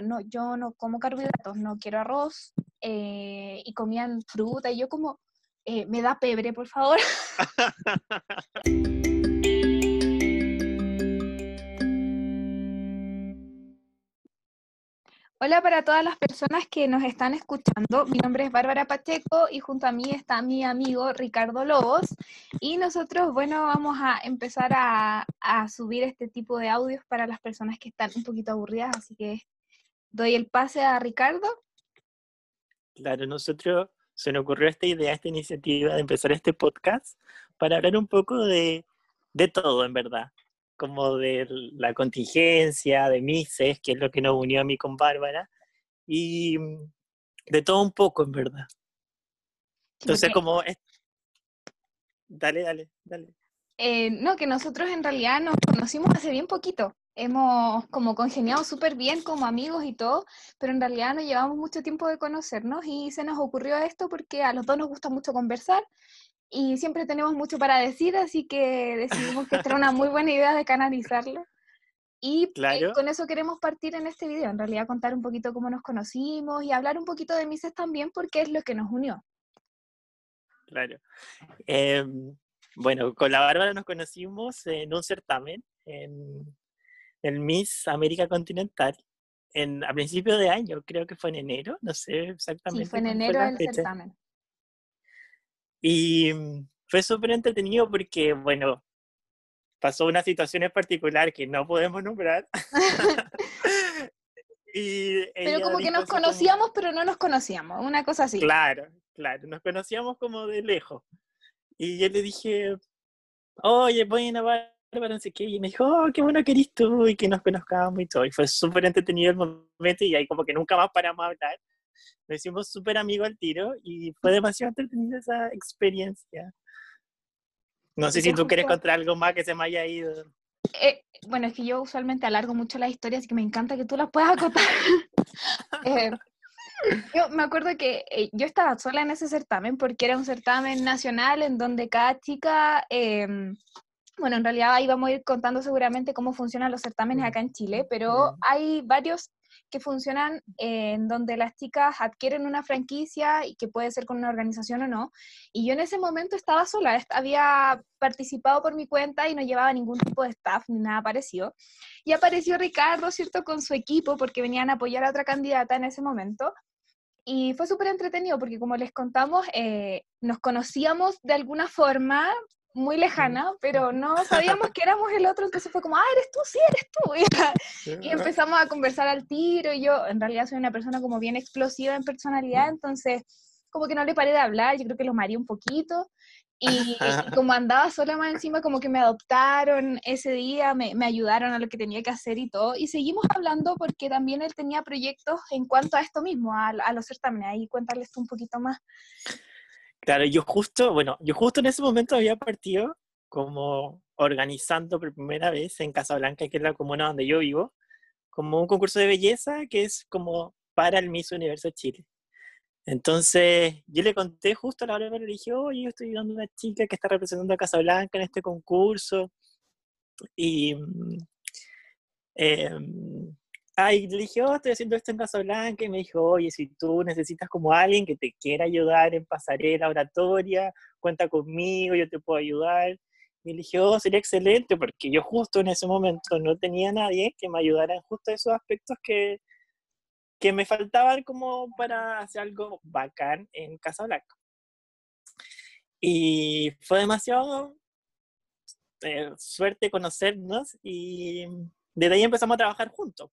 no, yo no como carbohidratos, no quiero arroz, eh, y comían fruta, y yo como, eh, me da pebre, por favor. Hola para todas las personas que nos están escuchando. Mi nombre es Bárbara Pacheco y junto a mí está mi amigo Ricardo Lobos. Y nosotros, bueno, vamos a empezar a, subir este tipo de audios para las personas que están un poquito aburridas. Así que doy el pase a Ricardo. Claro, nosotros se nos ocurrió esta idea, esta iniciativa de empezar este podcast para hablar un poco de, de todo, en verdad como de la contingencia, de Mises, que es lo que nos unió a mí con Bárbara, y mm, de todo un poco, en verdad. Entonces, como... Dale, dale, dale. Eh, no, que nosotros en realidad nos conocimos hace bien poquito. Hemos como congeniado súper bien como amigos y todo, pero en realidad no llevamos mucho tiempo de conocernos y se nos ocurrió esto porque a los dos nos gusta mucho conversar y siempre tenemos mucho para decir, así que decidimos que esta era una muy buena idea de canalizarlo. Y eh, con eso queremos partir en este video, en realidad contar un poquito cómo nos conocimos y hablar un poquito de Mises también, porque es lo que nos unió. Claro. Em, bueno, con la Bárbara nos conocimos en un certamen, en el Miss América Continental, en, a principios de año, creo que fue en enero, no sé exactamente. Sí, fue en enero el certamen. Y mm, fue súper entretenido porque, bueno, pasó una situación en particular que no podemos nombrar. y pero como que nos conocíamos, pero no nos conocíamos, una cosa así. Claro, claro, nos conocíamos como de lejos. Y yo le dije, oye, voy a Bárbara, no sé qué. Y me dijo, oh, qué bueno que eres tú y que nos conozcamos y todo. Y fue súper entretenido el momento y ahí como que nunca más paramos a hablar nos hicimos súper amigos al tiro y fue demasiado entretenida esa experiencia. No sé si tú quieres contar algo más que se me haya ido. Eh, bueno, es que yo usualmente alargo mucho las historias, así que me encanta que tú las puedas acotar. Eh, yo me acuerdo que eh, yo estaba sola en ese certamen porque era un certamen nacional en donde cada chica, em, bueno, en realidad ahí vamos a ir contando seguramente cómo funcionan los certámenes acá en Chile, pero hay varios que funcionan en donde las chicas adquieren una franquicia y que puede ser con una organización o no. Y yo en ese momento estaba sola, había participado por mi cuenta y no llevaba ningún tipo de staff ni nada parecido. Y apareció Ricardo, ¿cierto?, con su equipo porque venían a apoyar a otra candidata en ese momento. Y fue súper entretenido porque como les contamos, eh, nos conocíamos de alguna forma, muy lejana, pero no sabíamos que éramos el otro, entonces fue como, ah, eres tú, sí, eres tú. Y, empezamos a conversar al tiro, y yo en realidad soy una persona como bien explosiva en personalidad, entonces como que no le paré de hablar, yo creo que lo mareé un poquito, y, como andaba sola más encima, como que me adoptaron ese día, me, me, ayudaron a lo que tenía que hacer y todo, y seguimos hablando porque también él tenía proyectos en cuanto a esto mismo, a, a los certámenes, ahí cuéntales tú un poquito más. Claro, yo justo, bueno, yo justo en ese momento había partido como organizando por primera vez en Casablanca, que es la comuna donde yo vivo, como un concurso de belleza que es como para el Miss Universo Chile. Entonces, yo le conté justo a la hora le dije, oye, yo estoy ayudando a una chica que está representando a Casablanca en este concurso. Y mm, em, Ay, le dije, oh, estoy haciendo esto en Casablanca, y me dijo, oye, si tú necesitas como alguien que te quiera ayudar en pasarela oratoria, cuenta conmigo, yo te puedo ayudar. Y le dije, oh, sería excelente, porque yo justo en ese momento no tenía nadie que me ayudara en justo esos aspectos que, que me faltaban como para hacer algo bacán en Casablanca. Y fue demasiado eh, suerte conocernos y desde ahí empezamos a trabajar juntos.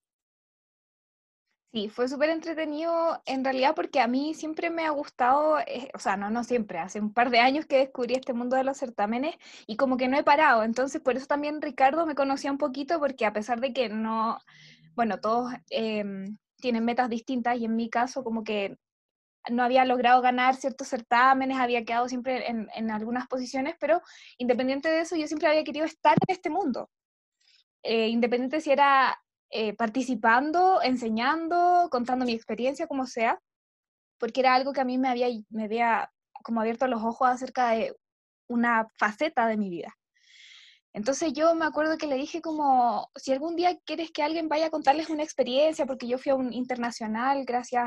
Sí, fue súper entretenido en realidad porque a mí siempre me ha gustado, eh, o sea, no, no siempre, hace un par de años que descubrí este mundo de los certámenes y como que no he parado, entonces por eso también Ricardo me conocía un poquito porque a pesar de que no, bueno, todos em, tienen metas distintas y en mi caso como que no había logrado ganar ciertos certámenes, había quedado siempre en, en algunas posiciones, pero independiente de eso yo siempre había querido estar en este mundo. Eh, independiente si era eh, participando, enseñando, contando mi experiencia, como sea, porque era algo que a mí me había, me había como abierto los ojos acerca de una faceta de mi vida. Entonces yo me acuerdo que le dije como, si algún día quieres que alguien vaya a contarles una experiencia, porque yo fui a un internacional gracias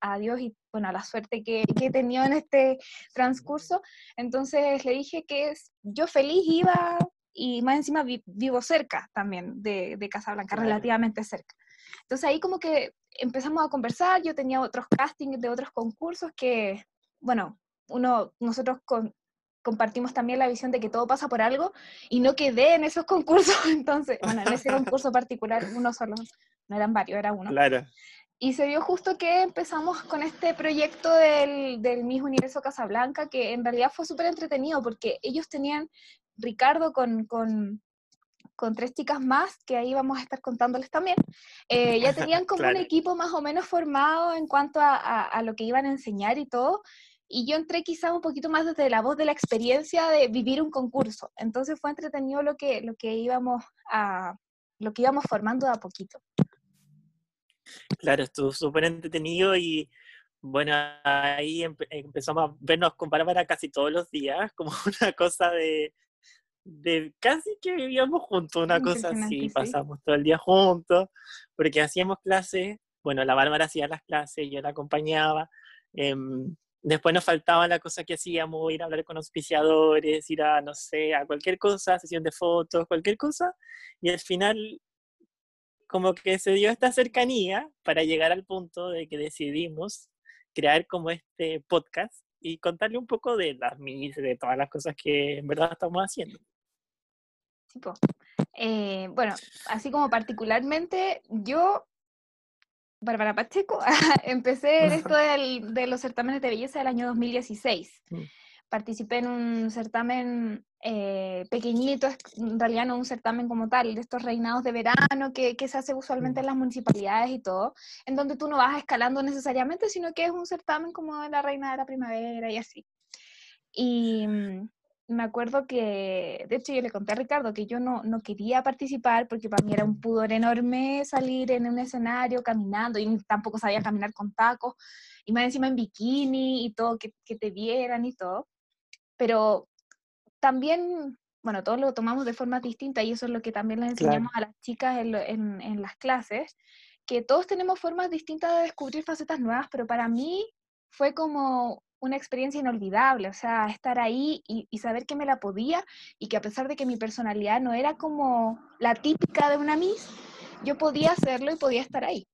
a, Dios y bueno, a la suerte que, que, he tenido en este transcurso, entonces le dije que yo feliz iba y más encima vivo cerca también de, de Casablanca, relativamente cerca. Entonces ahí como que empezamos a conversar, yo tenía otros castings de otros concursos que, bueno, uno, nosotros con, compartimos también la visión de que todo pasa por algo y no quedé en esos concursos. Entonces, bueno, en ese concurso particular, uno solo, no eran varios, era uno. Claro. Y se dio justo que empezamos con este proyecto del, del Miss Universo Casablanca, que en realidad fue súper entretenido porque ellos tenían, Ricardo con, con, con, tres chicas más, que ahí vamos a estar contándoles también, eh, ya tenían como un equipo más o menos formado en cuanto a, a, a lo que iban a enseñar y todo y yo entré quizás un poquito más desde la voz de la experiencia de vivir un concurso. Entonces fue entretenido lo que, lo que, íbamos, a, lo que íbamos formando de a poquito. Claro, estuvo súper entretenido y bueno, ahí empezamos a vernos con Bárbara casi todos los días, como una cosa de, de casi que vivíamos juntos, una cosa así, pasamos todo el día juntos, porque hacíamos clases, bueno, la Bárbara hacía las clases, yo la acompañaba, em, Después nos faltaba la cosa que hacíamos, ir a hablar con auspiciadores, ir a, no sé, a cualquier cosa, sesión de fotos, cualquier cosa. Y al final, como que se dio esta cercanía para llegar al punto de que decidimos crear como este podcast y contarle un poco de las mis, de todas las cosas que en verdad estamos haciendo. Eh, bueno, así como particularmente, yo Bárbara Pacheco, empecé en esto de los certámenes de belleza del año 2016. Mm. Participé en un certamen eh, pequeñito, en realidad no un certamen como tal, de estos reinados de verano que, que se hace usualmente en mm. las municipalidades y todo, en donde tú no vas escalando necesariamente, sino que es un certamen como la reina de la primavera y así. Y mm, me acuerdo que, de hecho yo le conté a Ricardo que yo no, no quería participar porque para mí era un pudor enorme salir en un escenario caminando y tampoco sabía caminar con tacos y más encima en bikini y todo, que, que te vieran y todo. Pero también, bueno, todos lo tomamos de forma distinta y eso es lo que también les enseñamos a las chicas en, en, en las clases, que todos tenemos formas distintas de descubrir facetas nuevas, pero para mí fue como una experiencia inolvidable, o sea, estar ahí y, saber que me la podía y que a pesar de que mi personalidad no era como la típica de una Miss, yo podía hacerlo y podía estar ahí.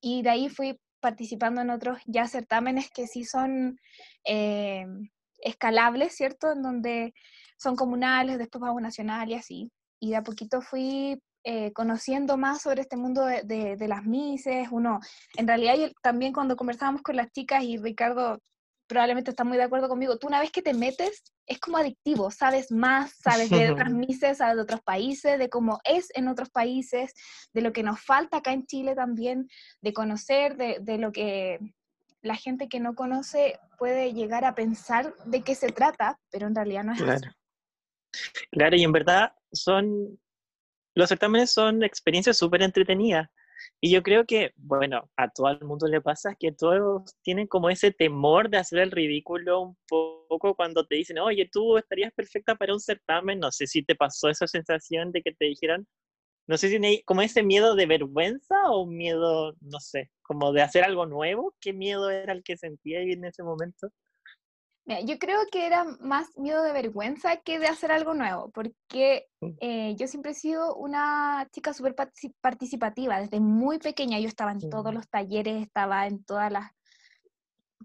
Y de ahí fui participando en otros ya certámenes que sí son eh, escalables, ¿cierto? En donde son comunales, después vamos nacional y así. Y de a poquito fui eh, conociendo más sobre este mundo de, de, las mises, uno, en realidad también cuando conversábamos con las chicas y Ricardo probablemente está muy de acuerdo conmigo, tú una vez que te metes, es como adictivo, sabes más, sabes de otras mises, sabes de otros países, de cómo es en otros países, de lo que nos falta acá en Chile también, de conocer, de, de lo que la gente que no conoce puede llegar a pensar de qué se trata, pero en realidad no es claro. Claro, y en verdad son, los certámenes son experiencias súper entretenidas. Y yo creo que, bueno, a todo el mundo le pasa que todos tienen como ese temor de hacer el ridículo un poco cuando te dicen, oye, tú estarías perfecta para un certamen. No sé si te pasó esa sensación de que te dijeran, no sé si como ese miedo de vergüenza o miedo, no sé, como de hacer algo nuevo. ¿Qué miedo era el que sentía en ese momento? Yo creo que era más miedo de vergüenza que de hacer algo nuevo, porque mm. eh, yo siempre he sido una chica súper participativa, desde muy pequeña yo estaba en todos mm. los talleres, estaba en todas las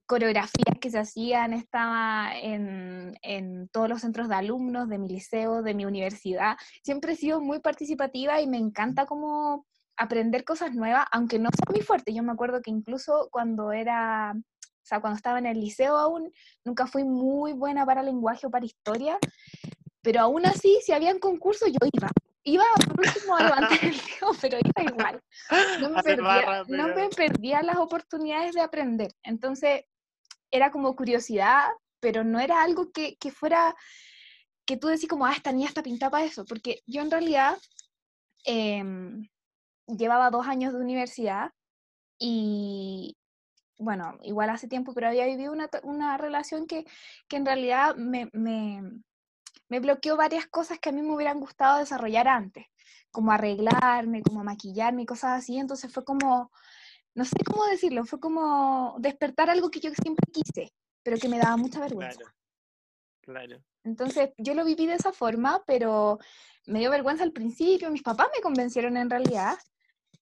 coreografías que se hacían, estaba en, en, todos los centros de alumnos de mi liceo, de mi universidad. Siempre he sido muy participativa y me encanta como aprender cosas nuevas, aunque no sea muy fuerte. Yo me acuerdo que incluso cuando era o sea, cuando estaba en el liceo aún, nunca fui muy buena para lenguaje o para historia, pero aún así, si habían concursos, yo iba. Iba por último a levantar el dedo, pero iba igual. No me, perdía, no me perdía las oportunidades de aprender. Entonces, era como curiosidad, pero no era algo que, que fuera, que tú decís como, ah, esta niña está pintada para eso, porque yo en realidad eh, llevaba dos años de universidad y, bueno, igual hace tiempo, pero había vivido una, una relación que, que en realidad me, me, me bloqueó varias cosas que a mí me hubieran gustado desarrollar antes, como arreglarme, como maquillarme y cosas así. Entonces fue como, no sé cómo decirlo, fue como despertar algo que yo siempre quise, pero que me daba mucha vergüenza. Claro. Claro. Entonces yo lo viví de esa forma, pero me dio vergüenza al principio, mis papás me convencieron en realidad,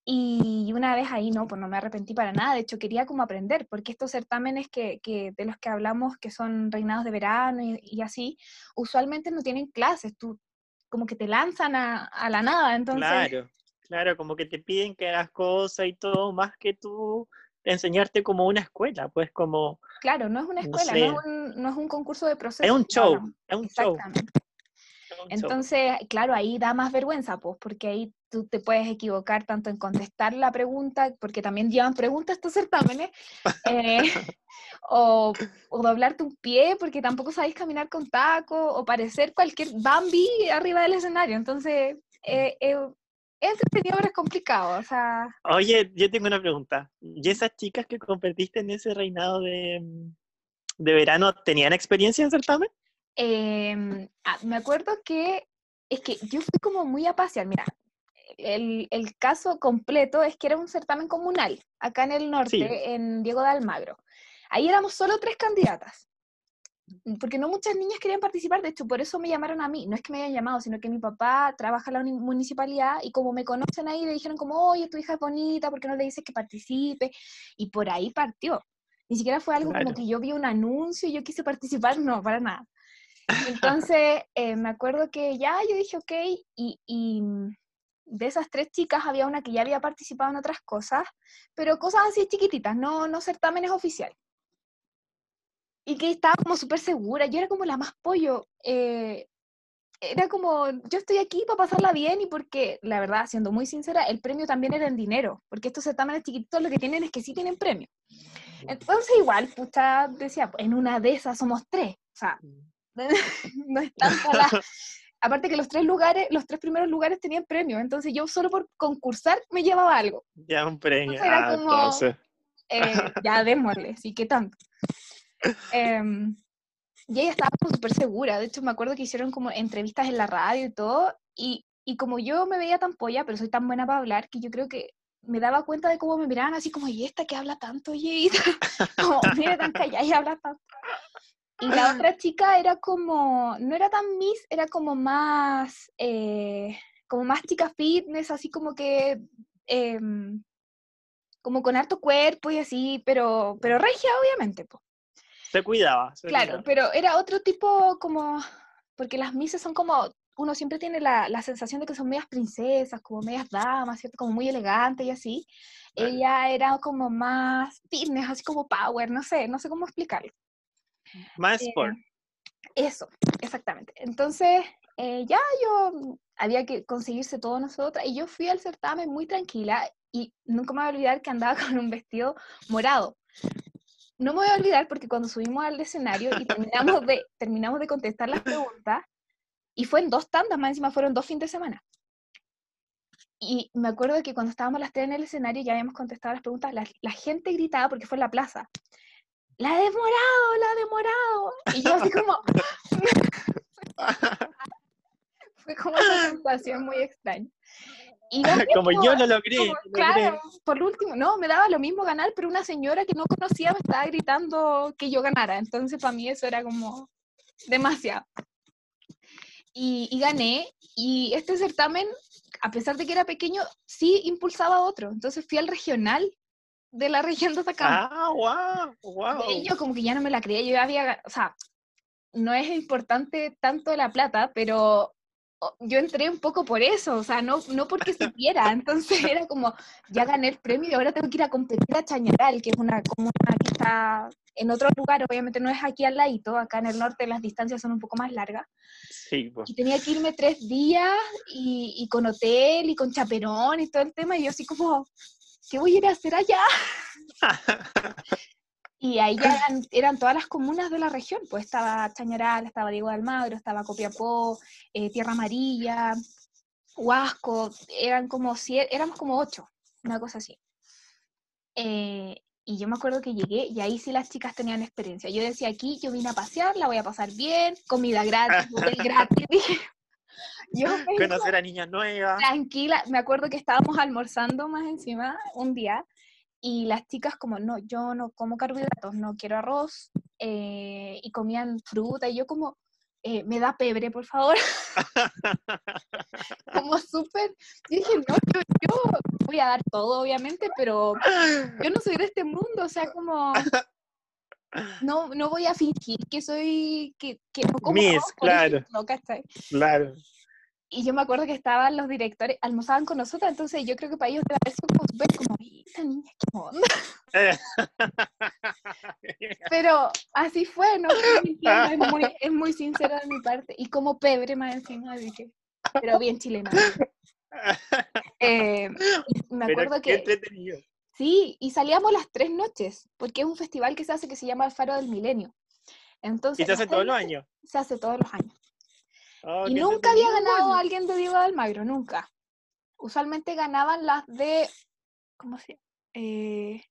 y una vez ahí, no, pues no me arrepentí para nada, de hecho quería como aprender, porque estos certámenes que, que de los que hablamos, que son reinados de verano y, así, usualmente no tienen clases, tú como que te lanzan a, a, la nada, entonces... Claro, claro, como que te piden que hagas cosas y todo, más que tú enseñarte como una escuela, pues como... Claro, no es una escuela, no, no, es, un, no es, un, concurso de proceso. Es un show, es un show. Entonces, claro, ahí da más vergüenza, pues, porque ahí tú te puedes equivocar tanto en contestar la pregunta, porque también llevan preguntas estos certámenes, eh, o, o, doblarte un pie porque tampoco sabéis caminar con taco, o parecer cualquier Bambi arriba del escenario. Entonces, eh, eh, es entretenido, pero es complicado. O sea... Oye, yo tengo una pregunta. ¿Y esas chicas que competiste en ese reinado de, de verano tenían experiencia en certamen? Eh, ah, me acuerdo que es que yo fui como muy a pasear. Mira, el, el, caso completo es que era un certamen comunal, acá en el norte, en Diego de Almagro. Ahí éramos solo tres candidatas, porque no muchas niñas querían participar, de hecho, por eso me llamaron a mí. No es que me hayan llamado, sino que mi papá trabaja en la municipalidad y como me conocen ahí, le dijeron como, oye, tu hija es bonita, ¿por qué no le dices que participe? Y por ahí partió. Ni siquiera fue algo como que yo vi un anuncio y yo quise participar, no, para nada. Entonces, eh, me acuerdo que ya yo dije, ok, y, y de esas tres chicas había una que ya había participado en otras cosas, pero cosas así chiquititas, no, no certámenes oficiales. Y que estaba como súper segura, yo era como la más pollo. Eh, era como, yo estoy aquí para pasarla bien y porque, la verdad, siendo muy sincera, el premio también era en dinero, porque estos certámenes chiquititos lo que tienen es que sí tienen premio. Entonces igual, pucha, decía, en una de esas somos tres, o sea, no es tanta la, aparte que los tres lugares, los tres primeros lugares tenían premio, entonces yo solo por concursar me llevaba algo. Ya un premio. Entonces era ah, eh, ya démosle, sí, ¿qué tanto? Em, y ella estaba súper segura, de hecho me acuerdo que hicieron como entrevistas en la radio y todo, y, y como yo me veía tan polla, pero soy tan buena para hablar, que yo creo que me daba cuenta de cómo me miraban así como, ¿y esta que habla tanto, oye? como, mira tan callada y habla tanto. Y la otra chica era como, no era tan miss, era como más, eh, como más chica fitness, así como que, em, como con harto cuerpo y así, pero, pero regia, obviamente. Po. Se cuidaba. claro, pero era otro tipo como, porque las misses son como, uno siempre tiene la, la, sensación de que son medias princesas, como medias damas, ¿cierto? Como muy elegantes y así. Ella era como más fitness, así como power, no sé, no sé cómo explicarlo. Más eh, sport. eso, exactamente. Entonces, eh, ya yo había que conseguirse todo nosotras y yo fui al certamen muy tranquila y nunca me voy a olvidar que andaba con un vestido morado. No me voy a olvidar porque cuando subimos al escenario y terminamos de, terminamos de contestar las preguntas, y fue en dos tandas, más encima fueron dos fines de semana. Y me acuerdo que cuando estábamos las tres en el escenario ya habíamos contestado las preguntas, la, la gente gritaba porque fue en la plaza la de morado, la de morado. Y yo así como... Fue como una sensación muy extraña. Y como yo lo logré. claro, por último, no, me daba lo mismo ganar, pero una señora que no conocía me estaba gritando que yo ganara. Entonces para mí eso era como demasiado. Y, y, gané. Y este certamen, a pesar de que era pequeño, sí impulsaba a otro. Entonces fui al regional de la región de Atacama. Ah, wow, wow. Y yo como que ya no me la creía, yo había, o sea, no es importante tanto la plata, pero yo entré un poco por eso, o sea, no, no porque supiera, entonces era como, ya gané el premio y ahora tengo que ir a competir a Chañaral, que es una comuna que está en otro lugar, obviamente no es aquí al ladito, acá en el norte las distancias son un poco más largas. Sí, pues. Y tenía que irme tres días y, y con hotel y con chaperón y todo el tema, y yo así como, ¿qué voy a ir a hacer allá? y ahí ya eran, todas las comunas de la región, pues estaba Chañaral, estaba Diego de Almagro, estaba Copiapó, eh, Tierra Amarilla, Huasco, eran como éramos como ocho, una cosa así. Eh, Y yo me acuerdo que llegué y ahí sí las chicas tenían experiencia. Yo decía, aquí yo vine a pasear, la voy a pasar bien, comida gratis, hotel gratis. Yo Conocer a niñas nuevas. Tranquila, me acuerdo que estábamos almorzando más encima un día y las chicas como, no, yo no como carbohidratos, no quiero arroz, eh, y comían fruta, y yo como, eh, me da pebre, por favor. como súper, dije, no, yo, yo, voy a dar todo, obviamente, pero yo no soy de este mundo, o sea, como, no, no voy a fingir que soy, que, que no como Miss, claro. Claro. Y yo me acuerdo que estaban los directores, almorzaban con nosotros, entonces yo creo que para ellos debe haber sido como súper como, esta niña, qué onda. Pero así fue, ¿no? Es muy, es muy sincera de mi parte. Y como pebre más encima, dije, pero bien chilena. Eh, me acuerdo que... Sí, y salíamos las tres noches, porque es un festival que se hace que se llama el Faro del Milenio. Entonces, ¿Y se hace todos los años? Se hace todos los años. Oh, y nunca había ganado alguien de Diego de Almagro, nunca. Usualmente ganaban las de, ¿cómo se eh,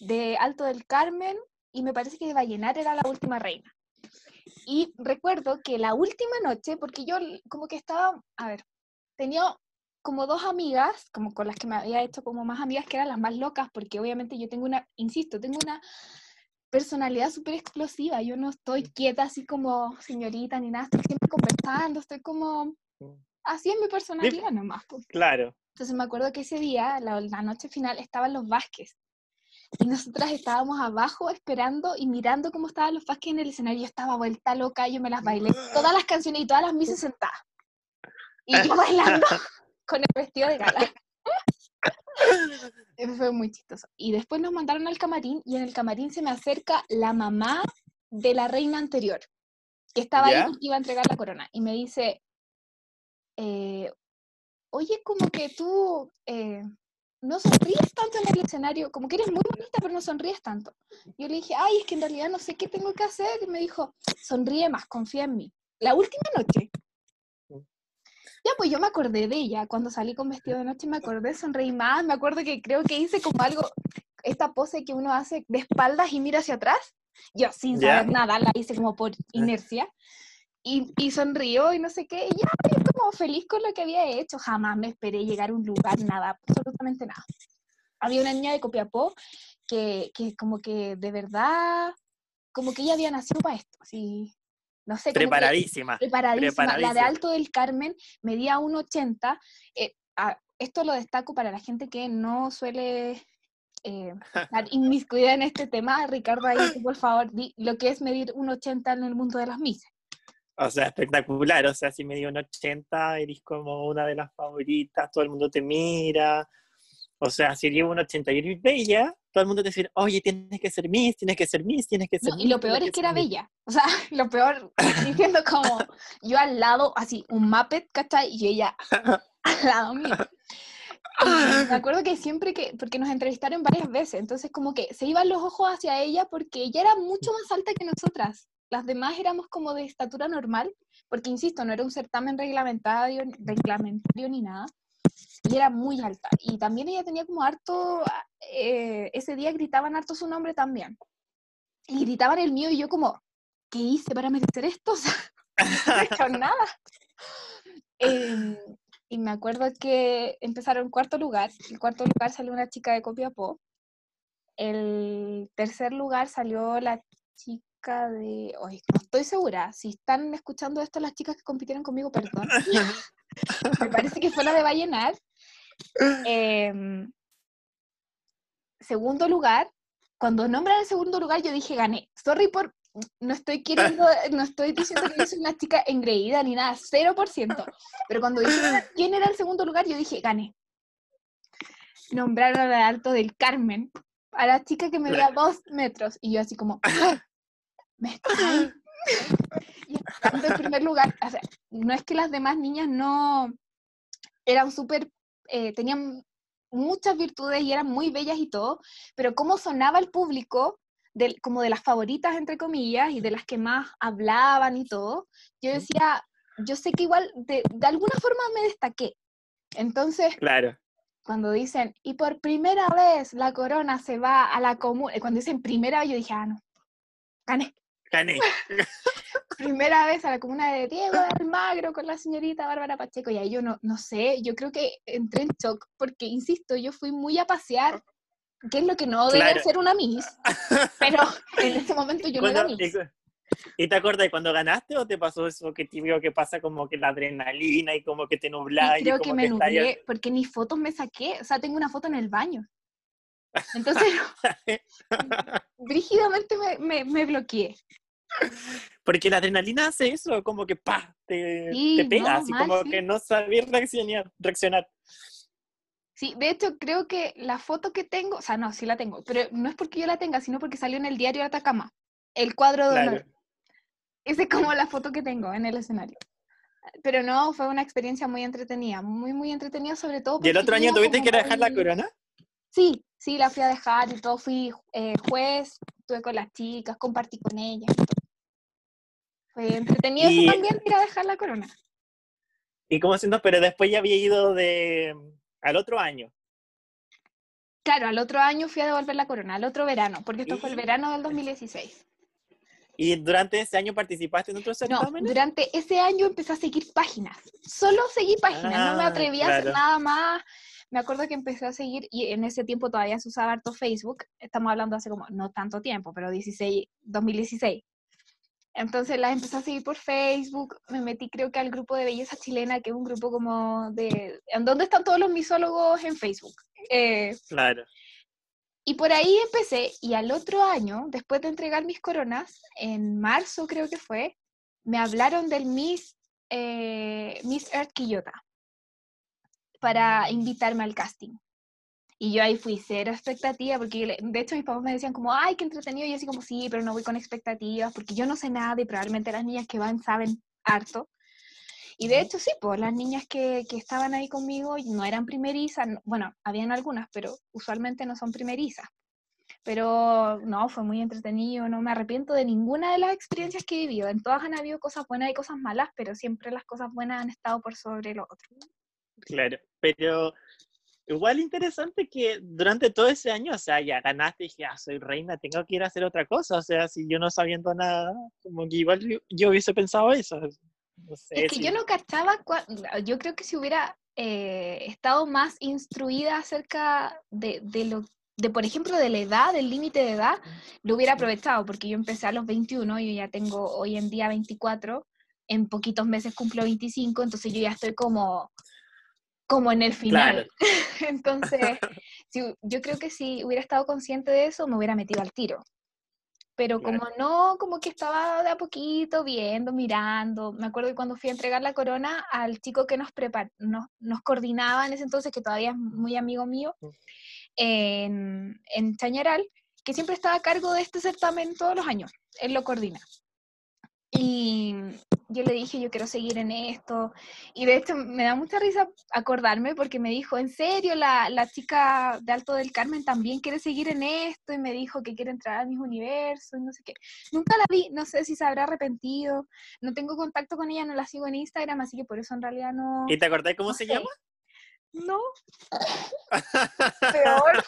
de Alto del Carmen y me parece que de Vallenar era la última reina. Y recuerdo que la última noche, porque yo como que estaba, a ver, tenía como dos amigas, como con las que me había hecho como más amigas, que eran las más locas, porque obviamente yo tengo una, insisto, tengo una personalidad súper explosiva. Yo no estoy quieta así como señorita ni nada, estoy siempre conversando, estoy como mm. así en mi personalidad nomás. Claro. Entonces me acuerdo que ese día, la, noche final, estaban los Vázquez. Y nosotras estábamos abajo esperando y mirando cómo estaban los Vázquez en el escenario. Yo estaba vuelta loca, yo me las bailé, todas las canciones y todas las misas sentadas. Y yo bailando con el vestido de gala. Fue muy chistoso. Y después nos mandaron al camarín y en el camarín se me acerca la mamá de la reina anterior, que estaba ahí y iba a entregar la corona. Y me dice, eh, oye, como que tú eh, no sonríes tanto en el escenario, como que eres muy bonita, pero no sonríes tanto. Yo le dije, ay, es que en realidad no sé qué tengo que hacer. Y me dijo, sonríe más, confía en mí. La última noche, ya, pues yo me acordé de ella. Cuando salí con vestido de noche me acordé, sonreí más. Me acuerdo que creo que hice como algo, esta pose que uno hace de espaldas y mira hacia atrás. Yo sin saber nada, la hice como por inercia. Y, y sonrió y no sé qué. Y ya, yo como feliz con lo que había hecho. Jamás me esperé llegar a un lugar, nada, absolutamente nada. Había una niña de Copiapó que, que como que de verdad, como que ella había nacido para esto. Así, no sé. Preparadísima. Preparadísima. La de Alto del Carmen medía 1,80. Eh, esto lo destaco para la gente que no suele eh, estar inmiscuida en este tema. Ricardo, ahí por favor, di lo que es medir 1,80 en el mundo de las misas. O sea, espectacular. O sea, si medí 1,80, eres como una de las favoritas, todo el mundo te mira. O sea, si llevo un 80 y eres bella, todo el mundo te dice, oye, tienes que ser Miss, tienes que ser Miss, tienes que ser Miss. Y lo peor es que, era bella. O sea, lo peor, diciendo como yo al lado, así, un Muppet, ¿cachai? Y ella al lado mío. me acuerdo que siempre que, porque nos entrevistaron varias veces, entonces como que se iban los ojos hacia ella porque ella era mucho más alta que nosotras. Las demás éramos como de estatura normal, porque insisto, no era un certamen reglamentario, reglamentario ni nada y era muy alta. Y también ella tenía como harto, eh, ese día gritaban harto su nombre también. Y gritaban el mío y yo como, ¿qué hice para merecer esto? no nada. Em, y me acuerdo que empezaron cuarto lugar. En cuarto lugar salió una chica de Copiapó. El tercer lugar salió la chica de... No estoy segura. Si están escuchando esto las chicas que compitieron conmigo, perdón. me parece que fue la de Vallenar. Em, segundo lugar, cuando nombran el segundo lugar, yo dije gané. Sorry por. No estoy queriendo, no estoy diciendo que yo soy una chica engreída ni nada, 0%. Pero cuando dijeron quién era el segundo lugar, yo dije gané. Nombraron al alto del Carmen, a la chica que medía dos metros, y yo así como, me y en primer lugar, no es que las demás niñas no eran súper, eh, tenían muchas virtudes y eran muy bellas y todo, pero cómo sonaba el público, como de las favoritas, entre comillas, y de las que más hablaban y todo, yo decía, yo sé que igual de, alguna forma me destaqué. Entonces, claro. cuando dicen, y por primera vez la corona se va a la comuna, cuando dicen primera vez, yo dije, ah, no, gané. Gané. primera vez a la comuna de Diego Almagro con la señorita Bárbara Pacheco, y ahí yo no, no sé, yo creo que entré en shock, porque, insisto, yo fui muy a pasear, que es lo que no debe Claro. ser una Miss, pero en ese momento yo no era Miss. ¿Y te acuerdas cuando ganaste o te pasó eso que típico que pasa como que la adrenalina y como que te nubla Y y, creo que como me que estallas? nublé, porque ni fotos me saqué, o sea, tengo una foto en el baño. Entonces, brígidamente me, me, me bloqueé. Porque la adrenalina hace eso, como que pa, te, Sí, te pega, no, así mal, como sí. que no sabías reaccionar, reaccionar. Sí, de hecho creo que la foto que tengo, o sea, no, sí la tengo, pero no es porque yo la tenga, sino porque salió en el diario de Atacama, el cuadro de honor. Esa es como la foto que tengo en el escenario. Pero no, fue una experiencia muy entretenida, muy, muy entretenida, sobre todo ¿Y el otro año tuviste que ir a dejar la corona? Sí, sí, la fui a dejar y todo, fui eh, juez, estuve con las chicas, compartí con ellas. Fue entretenido Y- eso también, ir a dejar la corona. ¿Y cómo siendo? Pero después ya había ido de al otro año. Claro, al otro año fui a devolver la corona, al otro verano, porque esto fue el verano del 2016. ¿Y durante ese año participaste en otros No, certámenes? durante ese año empecé a seguir páginas. Solo seguí páginas, no me Ah, atreví a hacer nada más. Me acuerdo que empecé a seguir, y en ese tiempo todavía se usaba harto Facebook. Estamos hablando hace como, no tanto tiempo, pero 16, 2016. Entonces las empecé a seguir por Facebook. Me metí, creo que al grupo de belleza chilena, que es un grupo como de. ¿En dónde están todos los misólogos en Facebook? Eh, Claro. y por ahí empecé, y al otro año, después de entregar mis coronas, en marzo creo que fue, me hablaron del Miss, eh, Miss Earth Quillota para invitarme al casting. Y yo ahí fui cero expectativa, porque de hecho mis papás me decían como, ay, qué entretenido, y yo así como, sí, pero no voy con expectativas, porque yo no sé nada y probablemente las niñas que van saben harto. Y de hecho sí, pues las niñas que, que estaban ahí conmigo no eran primerizas, no- bueno, habían algunas, pero usualmente no son primerizas. Pero no, fue muy entretenido, no me arrepiento de ninguna de las experiencias que he vivido. En todas han habido cosas buenas y cosas malas, pero siempre las cosas buenas han estado por sobre lo otro. Claro, pero igual interesante que durante todo ese año, o sea, ya ganaste y dije, ah, soy reina, tengo que ir a hacer otra cosa, o sea, si yo no sabiendo nada, como que igual yo, yo hubiese pensado eso. No sé, Es que yo no cachaba, cua- yo creo que si hubiera eh, estado más instruida acerca de, de lo, de por ejemplo, de la edad, del límite de edad, lo hubiera aprovechado, porque yo empecé a los 21, yo ya tengo hoy en día 24, en poquitos meses cumplo 25, entonces yo ya estoy como, como en el final. entonces, si- yo creo que si hubiera estado consciente de eso, me hubiera metido al tiro. Pero Claro. como no, como que estaba de a poquito viendo, mirando. Me acuerdo que cuando fui a entregar la corona al chico que nos, prepar nos, nos coordinaba en ese entonces, que todavía es muy amigo mío, Mm. en, en Chañaral, que siempre estaba a cargo de este certamen todos los años. Él lo coordina. Y yo le dije, yo quiero seguir en esto. Y de hecho me da mucha risa acordarme porque me dijo, en serio, la, la chica de Alto del Carmen también quiere seguir en esto y me dijo que quiere entrar a mis universos y no sé qué. Nunca la vi, no sé si se habrá arrepentido. No tengo contacto con ella, no la sigo en Instagram, así que por eso en realidad no... ¿Y te acordás cómo no se sé. llama? No. Peor.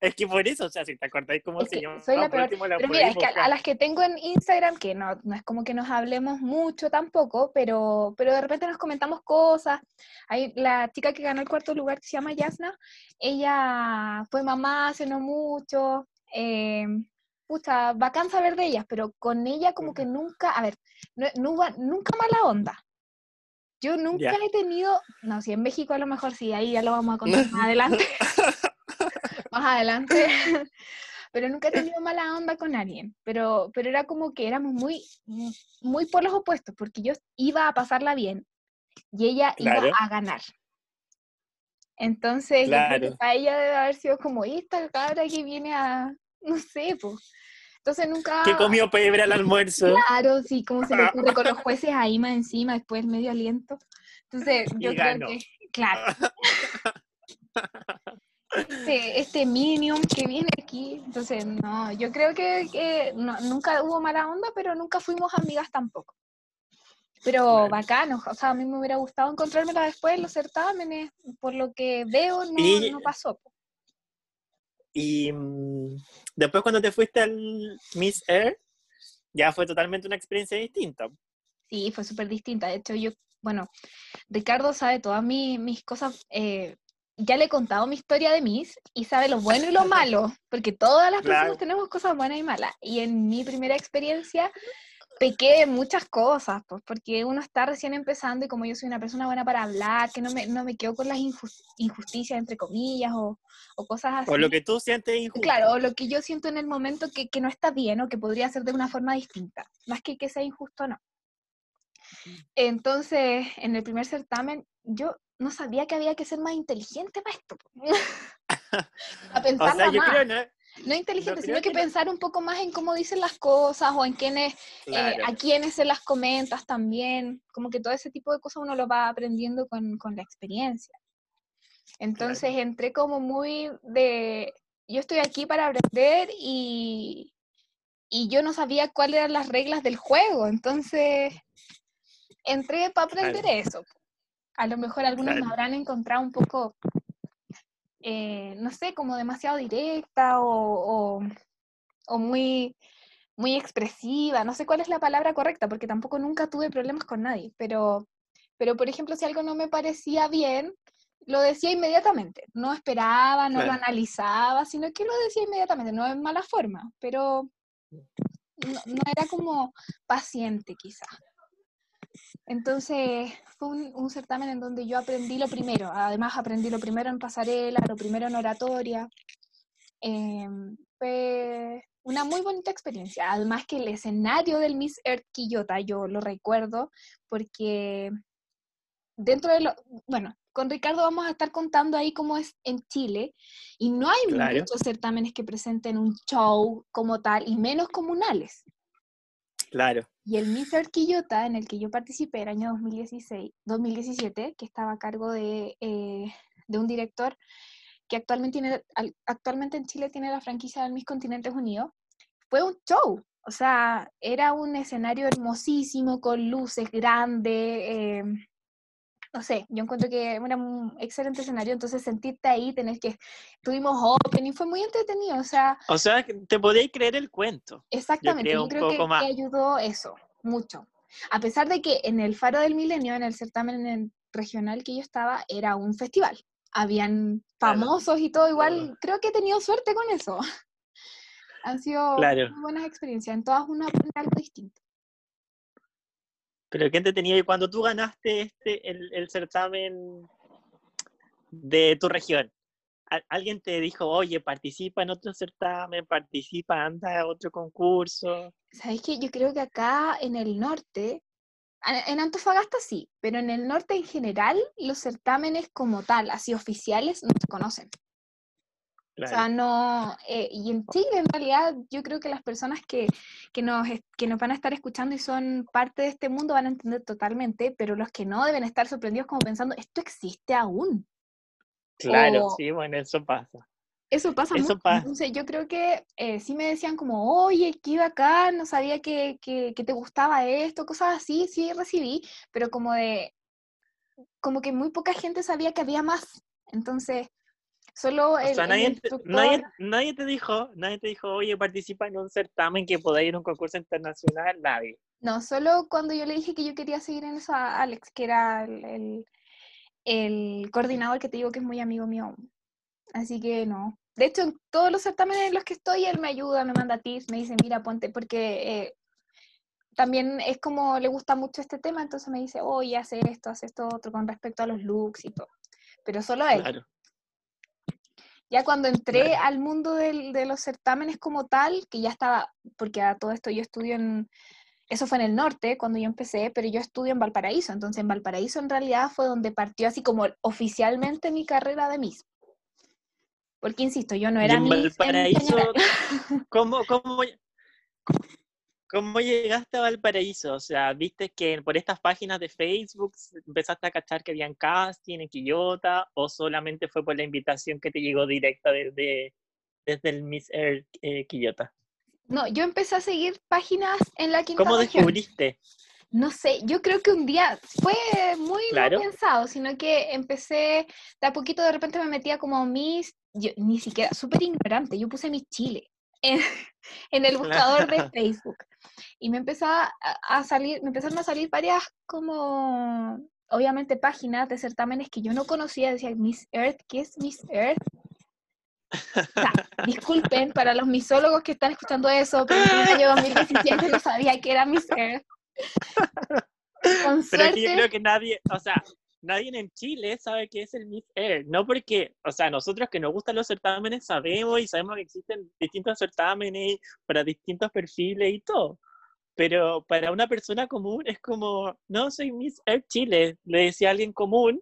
Es que por eso, o sea, si te acordás cómo Es se llama, soy la peor. último la Pero mira, es que a, las que tengo en Instagram, que no, no es como que nos hablemos mucho tampoco, pero, pero de repente nos comentamos cosas. Hay la chica que ganó el cuarto lugar, que se llama Yasna, ella fue mamá hace no mucho. Eh, pucha, bacán saber de ellas, pero con ella como que nunca, a ver, no, no nunca mala onda. Yo nunca he tenido, no, si en México a lo mejor sí, ahí ya lo vamos a contar más adelante. más adelante. Pero nunca he tenido mala onda con alguien. Pero, pero era como que éramos muy, muy por los opuestos, porque yo iba a pasarla bien y ella Claro. iba a ganar. Entonces, creo que Claro. para ella debe haber sido como esta cabra que viene a, no sé, pues. Entonces nunca... ¿Qué comió pebre al almuerzo? Claro, sí, como se le ocurre con los jueces ahí más encima, después medio aliento. Entonces, Y yo creo ganó. que, claro. Este, este Minion que viene aquí, entonces, no, yo creo que, que no- nunca hubo mala onda, pero nunca fuimos amigas tampoco. Pero bacano, o sea, a mí me hubiera gustado encontrármela después en los certámenes, por lo que veo no, Y- no pasó. Y mm, después cuando te fuiste al Miss Air, ya fue totalmente una experiencia distinta. Sí, fue súper distinta. De hecho, yo, bueno, Ricardo sabe todas mi- mis cosas. eh, ya le he contado mi historia de Miss y sabe lo bueno y lo malo, porque todas las Claro. personas tenemos cosas buenas y malas. Y en mi primera experiencia pequé muchas cosas, pues, porque uno está recién empezando y como yo soy una persona buena para hablar, que no me, no me quedo con las injus- injusticias, entre comillas, o, o cosas así. O lo que tú sientes injusto. Claro, o lo que yo siento en el momento que, que no está bien o que podría ser de una forma distinta, más que que sea injusto o no. Entonces, en el primer certamen, yo no sabía que había que ser más inteligente para esto. a O pensarla sea, yo más. creo, ¿no? No inteligente, creo sino que, que no- pensar un poco más en cómo dicen las cosas o en quiénes, eh, Claro. a quiénes se las comentas también. Como que todo ese tipo de cosas uno lo va aprendiendo con, con la experiencia. Entonces entré como muy de, yo estoy aquí para aprender y, y yo no sabía cuáles eran las reglas del juego. Entonces entré para aprender Claro. eso. A lo mejor algunos me habrán encontrado un poco eh, no sé, como demasiado directa o, o, o muy, muy expresiva, no sé cuál es la palabra correcta, porque tampoco nunca tuve problemas con nadie, pero, pero por ejemplo, si algo no me parecía bien, lo decía inmediatamente, no esperaba, no lo analizaba, sino que lo decía inmediatamente, no en mala forma, pero no, no era como paciente quizás. Entonces fue un, un certamen en donde yo aprendí lo primero, además aprendí lo primero en pasarela, lo primero en oratoria. Em, fue una muy bonita experiencia, además que el escenario del Miss Earth Quillota yo lo recuerdo porque dentro de lo, bueno, con Ricardo vamos a estar contando ahí cómo es en Chile y no hay Claro. muchos certámenes que presenten un show como tal y menos comunales. Claro. Y el Earth Quillota, en el que yo participé el año 2016, 2017, que estaba a cargo de, eh, de un director que actualmente, tiene, al- actualmente en Chile tiene la franquicia del Miss Continentes Unidos, fue un show. O sea, era un escenario hermosísimo, con luces grandes. eh, no sé, yo encuentro que era un excelente escenario, entonces sentirte ahí, tener que... Tuvimos opening, fue muy entretenido, o sea, O sea, te podéis creer el cuento. Exactamente, creo yo creo, que, más. que ayudó eso, mucho. A pesar de que en el Faro del Milenio, en el certamen en- regional que yo estaba, era un festival. Habían Claro. famosos y todo, igual creo que he tenido suerte con eso. Han sido Claro. muy buenas experiencias, en todas aprende algo distinto. Pero ¿qué te tenía? Y cuando tú ganaste este, el, el certamen de tu región, ¿al- ¿alguien te dijo, oye, participa en otro certamen, participa, anda a otro concurso? ¿Sabéis que Yo creo que acá en el norte, en Antofagasta sí, pero en el norte en general, los certámenes como tal, así oficiales, no se conocen. O sea, Claro, no, eh, y en Chile en realidad yo creo que las personas que, que, nos, que nos van a estar escuchando y son parte de este mundo van a entender totalmente, pero los que no deben estar sorprendidos como pensando, ¿esto existe aún? claro, o- sí, bueno, eso pasa. Eso pasa Eso mucho. pasa. Entonces yo creo que eh, sí me decían como, oye, qué bacán, no sabía que, que, que te gustaba esto, cosas así, sí recibí, pero como de, como que muy poca gente sabía que había más. Entonces, solo O el, sea, el nadie, te- instructor... nadie, nadie te dijo, nadie te dijo, oye, participa en un certamen que podáis ir a un concurso internacional, nadie. No, solo cuando yo le dije que yo quería seguir en eso a Alex, que era el, el- el coordinador que te digo que es muy amigo mío. Así que no. De hecho, en todos los certámenes en los que estoy, él me ayuda, me manda tips, me dice, mira, ponte, porque eh, también es como le gusta mucho este tema, entonces me dice, oye, hace esto, hace esto otro con respecto a los looks y todo. Pero solo él. Claro, Ya cuando entré Claro. al mundo del- de los certámenes como tal, que ya estaba, porque a todo esto yo estudio en, eso fue en el norte cuando yo empecé, pero yo estudio en Valparaíso, entonces en Valparaíso en realidad fue donde partió así como oficialmente mi carrera de Miss. Porque insisto, yo no Y era en Miss en Valparaíso, general. ¿cómo, cómo, cómo llegaste a Valparaíso? O sea, viste que por estas páginas de Facebook empezaste a cachar que habían casting en Quillota, o solamente fue por la invitación que te llegó directa desde, desde el Miss Air eh, Quillota. No, yo empecé a seguir páginas en la quinta ¿Cómo región. descubriste? no sé, yo creo que un día fue muy Claro. no pensado, sino que empecé, de a poquito de repente me metía como mis, yo, ni siquiera, súper ignorante, yo puse mis chile en, en el buscador de Facebook y me empezaba a, salir, me empezaron a salir varias como, obviamente páginas de certámenes que yo no conocía, decía Miss Earth, ¿qué es Miss Earth? O sea, disculpen para los misólogos que están escuchando eso, pero en el año 2017 no sabía que era Miss Earth. Con Pero es que yo suerte, creo que nadie, o sea, nadie en Chile sabe qué es el Miss Air. No porque, o sea, nosotros que nos gustan los certámenes sabemos y sabemos que existen distintos certámenes para distintos perfiles y todo. Pero para una persona común es como, no soy Miss Air Chile, le decía a alguien común,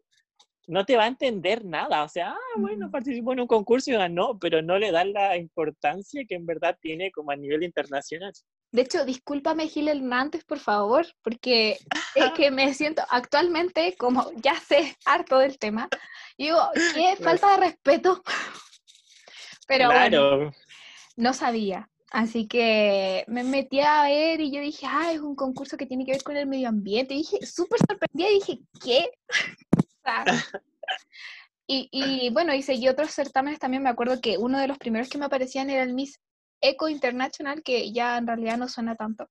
no te va a entender nada. O sea, ah, bueno, participó en un concurso y ganó, pero no le dan la importancia que en verdad tiene como a nivel internacional. De hecho, discúlpame Gil Hernández, por favor, porque es que me siento actualmente, como ya sé harto del tema, y digo, qué falta de respeto. Pero bueno, claro. no sabía. Así que me metí a ver y yo dije, ah, es un concurso que tiene que ver con el medio ambiente. Y dije, súper sorprendida, y dije, ¿qué? Sea, y, y bueno, y seguí otros certámenes también. Me acuerdo que uno de los primeros que me aparecían era el Miss Eco International, que ya en realidad no suena tanto.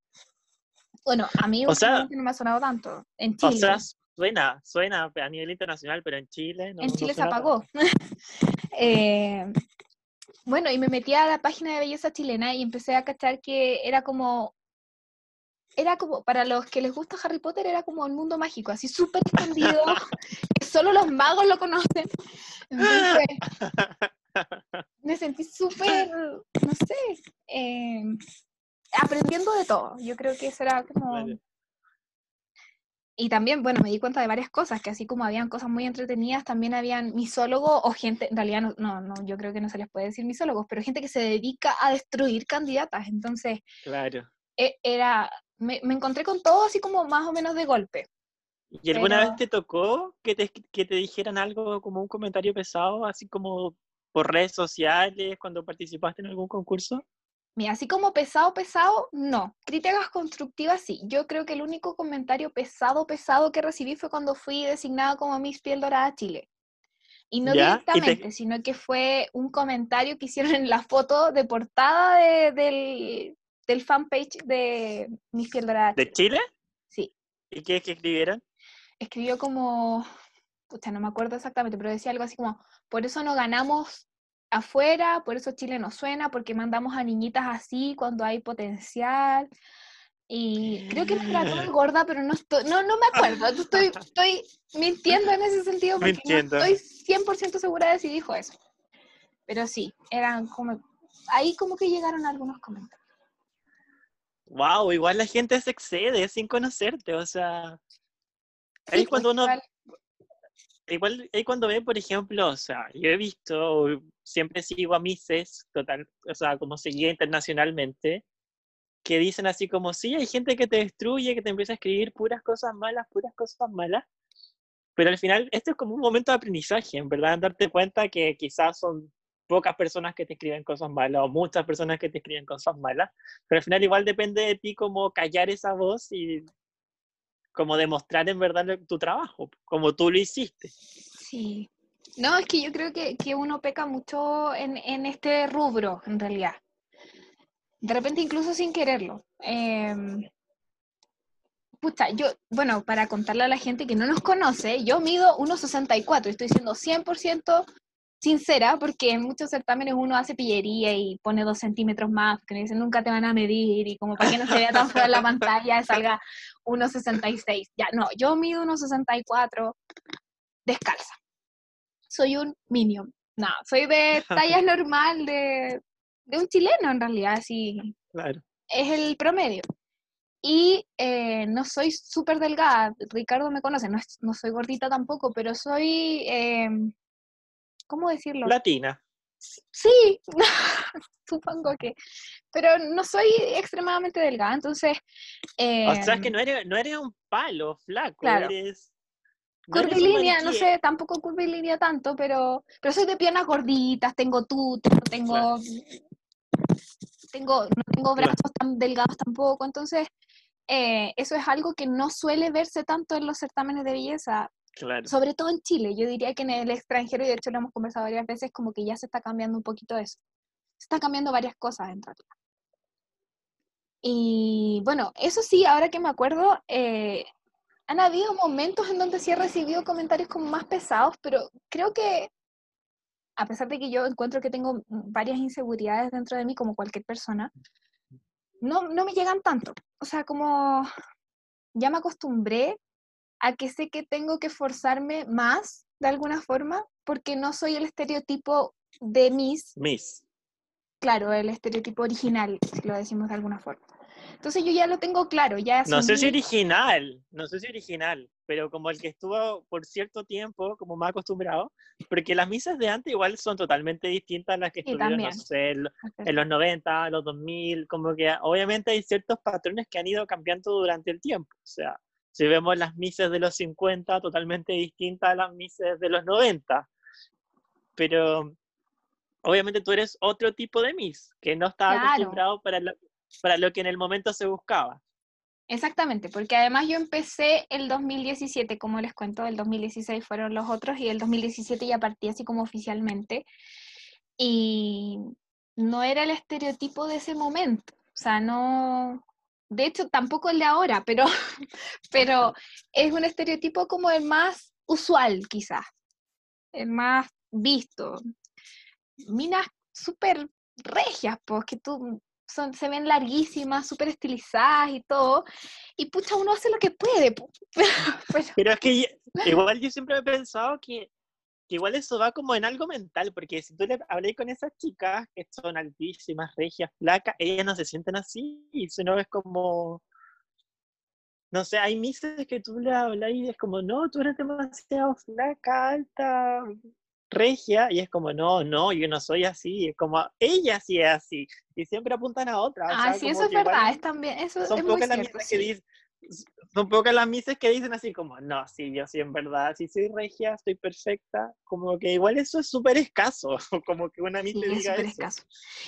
Bueno, a mí O sea- no me ha sonado tanto. En O Chile. sea, suena, suena a nivel internacional, pero en Chile no. en no Chile se apagó. Eh, bueno, y me metí a la página de belleza chilena y empecé a cachar que era como, era como, para los que les gusta Harry Potter, era como un mundo mágico, así súper escondido, que solo los magos lo conocen. Entonces, me sentí súper, no sé, eh, aprendiendo de todo. Yo creo que eso era como... Vale. Y también, bueno, me di cuenta de varias cosas, que así como habían cosas muy entretenidas, también habían misólogos o gente, en realidad no, no, no, yo creo que no se les puede decir misólogos, pero gente que se dedica a destruir candidatas. Entonces, Claro. e- era, me, me encontré con todo así como más o menos de golpe. ¿Y alguna Pero- vez te tocó que te, que te dijeran algo como un comentario pesado, así como por redes sociales, cuando participaste en algún concurso? Mira, así como pesado, pesado, no. Críticas constructivas, sí. Yo creo que el único comentario pesado, pesado que recibí fue cuando fui designada como Miss Piel Dorada Chile. Y no Ya, y te- directamente, sino que fue un comentario que hicieron en la foto de portada de- del, del fanpage de Miss Piel Dorada ¿De Chile. Chile? Sí. ¿Y qué es que escribieron? Escribió como, pucha, no me acuerdo exactamente, pero decía algo así como, por eso no ganamos afuera, por eso Chile no suena, porque mandamos a niñitas así cuando hay potencial. Y creo que me trató de gorda, pero no estoy, no, no me acuerdo. Estoy, estoy mintiendo en ese sentido porque Mintiendo. no estoy 100% segura de si dijo eso. Pero sí, eran como, ahí como que llegaron algunos comentarios. Wow, igual la gente se excede sin conocerte, o sea. Ahí Sí, cuando pues, uno, igual, igual ahí cuando ve, por ejemplo, o sea, yo he visto, siempre sigo a Mises, total, o sea, como seguía internacionalmente, que dicen así como, sí, hay gente que te destruye, que te empieza a escribir puras cosas malas, puras cosas malas, pero al final esto es como un momento de aprendizaje, en verdad, darte cuenta que quizás son pocas personas que te escriben cosas malas o muchas personas que te escriben cosas malas, pero al final igual depende de ti como callar esa voz y como demostrar en verdad tu trabajo, como tú lo hiciste. Sí. No, es que yo creo que, que uno peca mucho en, en este rubro, en realidad. De repente incluso sin quererlo. Em, pucha, yo, bueno, para contarle a la gente que no nos conoce, yo mido 1,64, estoy siendo 100% sincera, porque en muchos certámenes uno hace pillería y pone dos centímetros más, que dicen nunca te van a medir, y como para que no se vea tan feo en la pantalla, salga 1,66. Ya, no, yo mido 1,64 descalza. Soy un minion. No, soy de talla normal de, de un chileno en realidad, así Claro. es el promedio. Y eh, no soy súper delgada, Ricardo me conoce, no, no soy gordita tampoco, pero soy, eh, ¿cómo decirlo? Latina. Sí, supongo que, pero no soy extremadamente delgada, entonces... O sea, es que em, no eres, no eres un palo flaco, Claro. eres... no curvilínea, no sé, tampoco curvilínea tanto, pero, pero soy de piernas gorditas, tengo tute, no tengo, Claro. tengo, no tengo Claro. brazos tan delgados tampoco, entonces eh, eso es algo que no suele verse tanto en los certámenes de belleza, Claro. sobre todo en Chile. Yo diría que en el extranjero, y de hecho lo hemos conversado varias veces, como que ya se está cambiando un poquito eso. Se están cambiando varias cosas en realidad. Y bueno, eso sí, ahora que me acuerdo, eh, han habido momentos en donde sí he recibido comentarios como más pesados, pero creo que a pesar de que yo encuentro que tengo varias inseguridades dentro de mí, como cualquier persona, no, no me llegan tanto. O sea, como ya me acostumbré a que sé que tengo que forzarme más de alguna forma, porque no soy el estereotipo de Miss, Miss. claro, el estereotipo original, si lo decimos de alguna forma. Entonces yo ya lo tengo claro, ya No sé si original, no sé si original, pero como el que estuvo por cierto tiempo, como más acostumbrado, porque las misas de antes igual son totalmente distintas a las que Sí, estuvieron, no sé, en los 90, los 2000, como que obviamente hay ciertos patrones que han ido cambiando durante el tiempo. O sea, si vemos las misas de los 50, totalmente distintas a las misas de los 90. Pero obviamente tú eres otro tipo de Miss, que no estaba Claro. acostumbrado para lo, para lo que en el momento se buscaba. Exactamente, porque además yo empecé el 2017, como les cuento, el 2016 fueron los otros y el 2017 ya partí así como oficialmente y no era el estereotipo de ese momento, o sea, no, de hecho tampoco el de ahora, pero, pero es un estereotipo como el más usual quizás, el más visto. Minas súper regias, pues que tú son, se ven larguísimas, súper estilizadas y todo. Y pucha, uno hace lo que puede. po. Pero, Pero es que igual yo siempre he pensado que, que igual eso va como en algo mental, porque si tú le hablé con esas chicas que son altísimas, regias, flacas, ellas no se sienten así, y si no es como, no sé, hay mises que tú le hablas y es como, no, tú eres demasiado flaca, alta, regia, y es como, no, no, yo no soy así, es como, ella sí es así, y siempre apuntan a otra. o ah, sea, sí, eso es verdad, es también, eso son es muy pocas las cierto. misas que sí. dicen son pocas las misas que dicen así como no sí yo sí en verdad sí soy regia estoy perfecta como que igual eso es súper escaso como que una Sí, misa es diga súper eso escaso.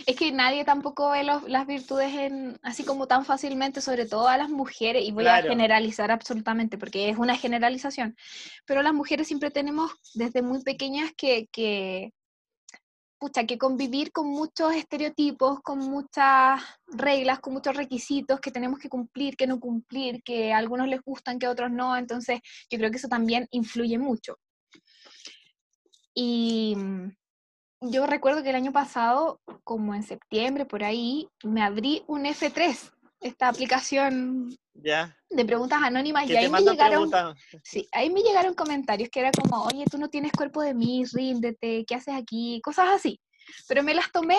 Es que nadie tampoco ve los- las virtudes en, así como tan fácilmente, sobre todo a las mujeres, y voy a Claro. generalizar absolutamente, porque es una generalización, pero las mujeres siempre tenemos desde muy pequeñas que, que, pucha, que convivir con muchos estereotipos, con muchas reglas, con muchos requisitos que tenemos que cumplir, que no cumplir, que a algunos les gustan, que a otros no, entonces yo creo que eso también influye mucho. Y mm, yo recuerdo que el año pasado, como en septiembre, por ahí, me abrí un F3, esta aplicación ya de preguntas anónimas, y ahí me llegaron, sí, ahí me llegaron comentarios que era como, oye, tú no tienes cuerpo de mí, ríndete, ¿qué haces aquí? Cosas así. Pero me las tomé,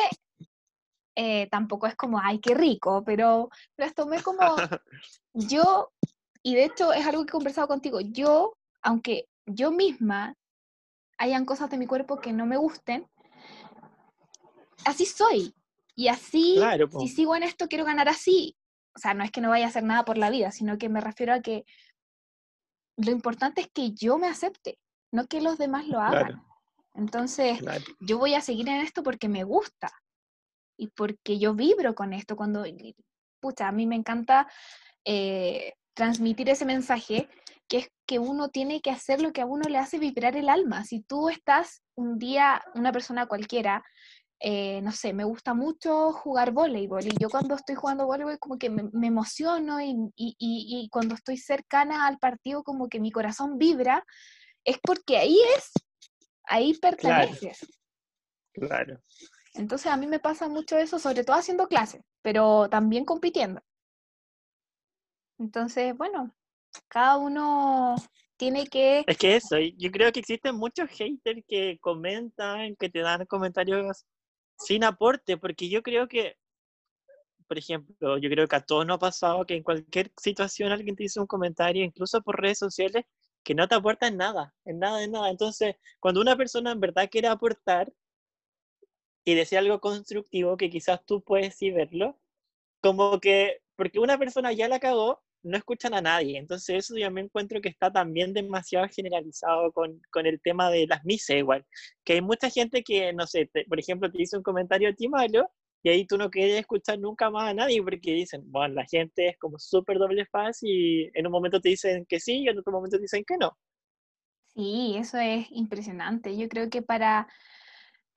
eh, tampoco es como, ay, qué rico, pero me las tomé como yo, y de hecho es algo que he conversado contigo, yo, aunque yo misma hayan cosas de mi cuerpo que no me gusten, así soy. Y así, Claro, si sigo en esto, quiero ganar así. O sea, no es que no vaya a hacer nada por la vida, sino que me refiero a que lo importante es que yo me acepte, no que los demás lo hagan. Claro. Entonces, claro. yo voy a seguir en esto porque me gusta y porque yo vibro con esto. Cuando, pucha, a mí me encanta eh, transmitir ese mensaje que es que uno tiene que hacer lo que a uno le hace vibrar el alma. Si tú estás un día, una persona cualquiera, eh, no sé, me gusta mucho jugar voleibol y yo cuando estoy jugando voleibol como que me, me emociono y, y- y- y cuando estoy cercana al partido como que mi corazón vibra, es porque ahí es, ahí perteneces. claro. Entonces a mí me pasa mucho eso, sobre todo haciendo clases, pero también compitiendo. Entonces, bueno, cada uno tiene que... Es que eso, yo creo que existen muchos haters que comentan, que te dan comentarios sin aporte, porque yo creo que, por ejemplo, yo creo que a todos nos ha pasado que en cualquier situación alguien te dice un comentario, incluso por redes sociales, que no te aporta en nada, en nada, en nada. Entonces, cuando una persona en verdad quiere aportar y decir algo constructivo, que quizás tú puedes sí verlo, como que, porque una persona ya la cagó, no escuchan a nadie. Entonces eso yo me encuentro que está también demasiado generalizado con, con el tema de las misas igual. Que hay mucha gente que, no sé, te- por ejemplo, te dice un comentario a ti malo y ahí tú no quieres escuchar nunca más a nadie porque dicen, bueno, la gente es como súper doble faz y en un momento te dicen que sí y en otro momento te dicen que no. Sí, eso es impresionante. Yo creo que para,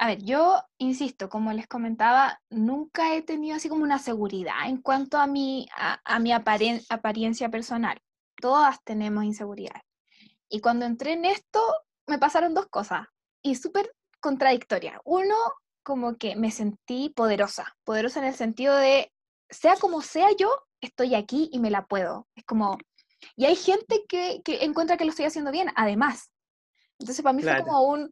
a ver, yo insisto, como les comentaba, nunca he tenido así como una seguridad en cuanto a mi, a, mi apariencia personal. Todas tenemos inseguridad. Y cuando entré en esto, me pasaron dos cosas y súper contradictorias. Uno, como que me sentí poderosa, poderosa en el sentido de, sea como sea yo, estoy aquí y me la puedo. Es como, y hay gente que, que encuentra que lo estoy haciendo bien, además. Entonces para mí fue como un,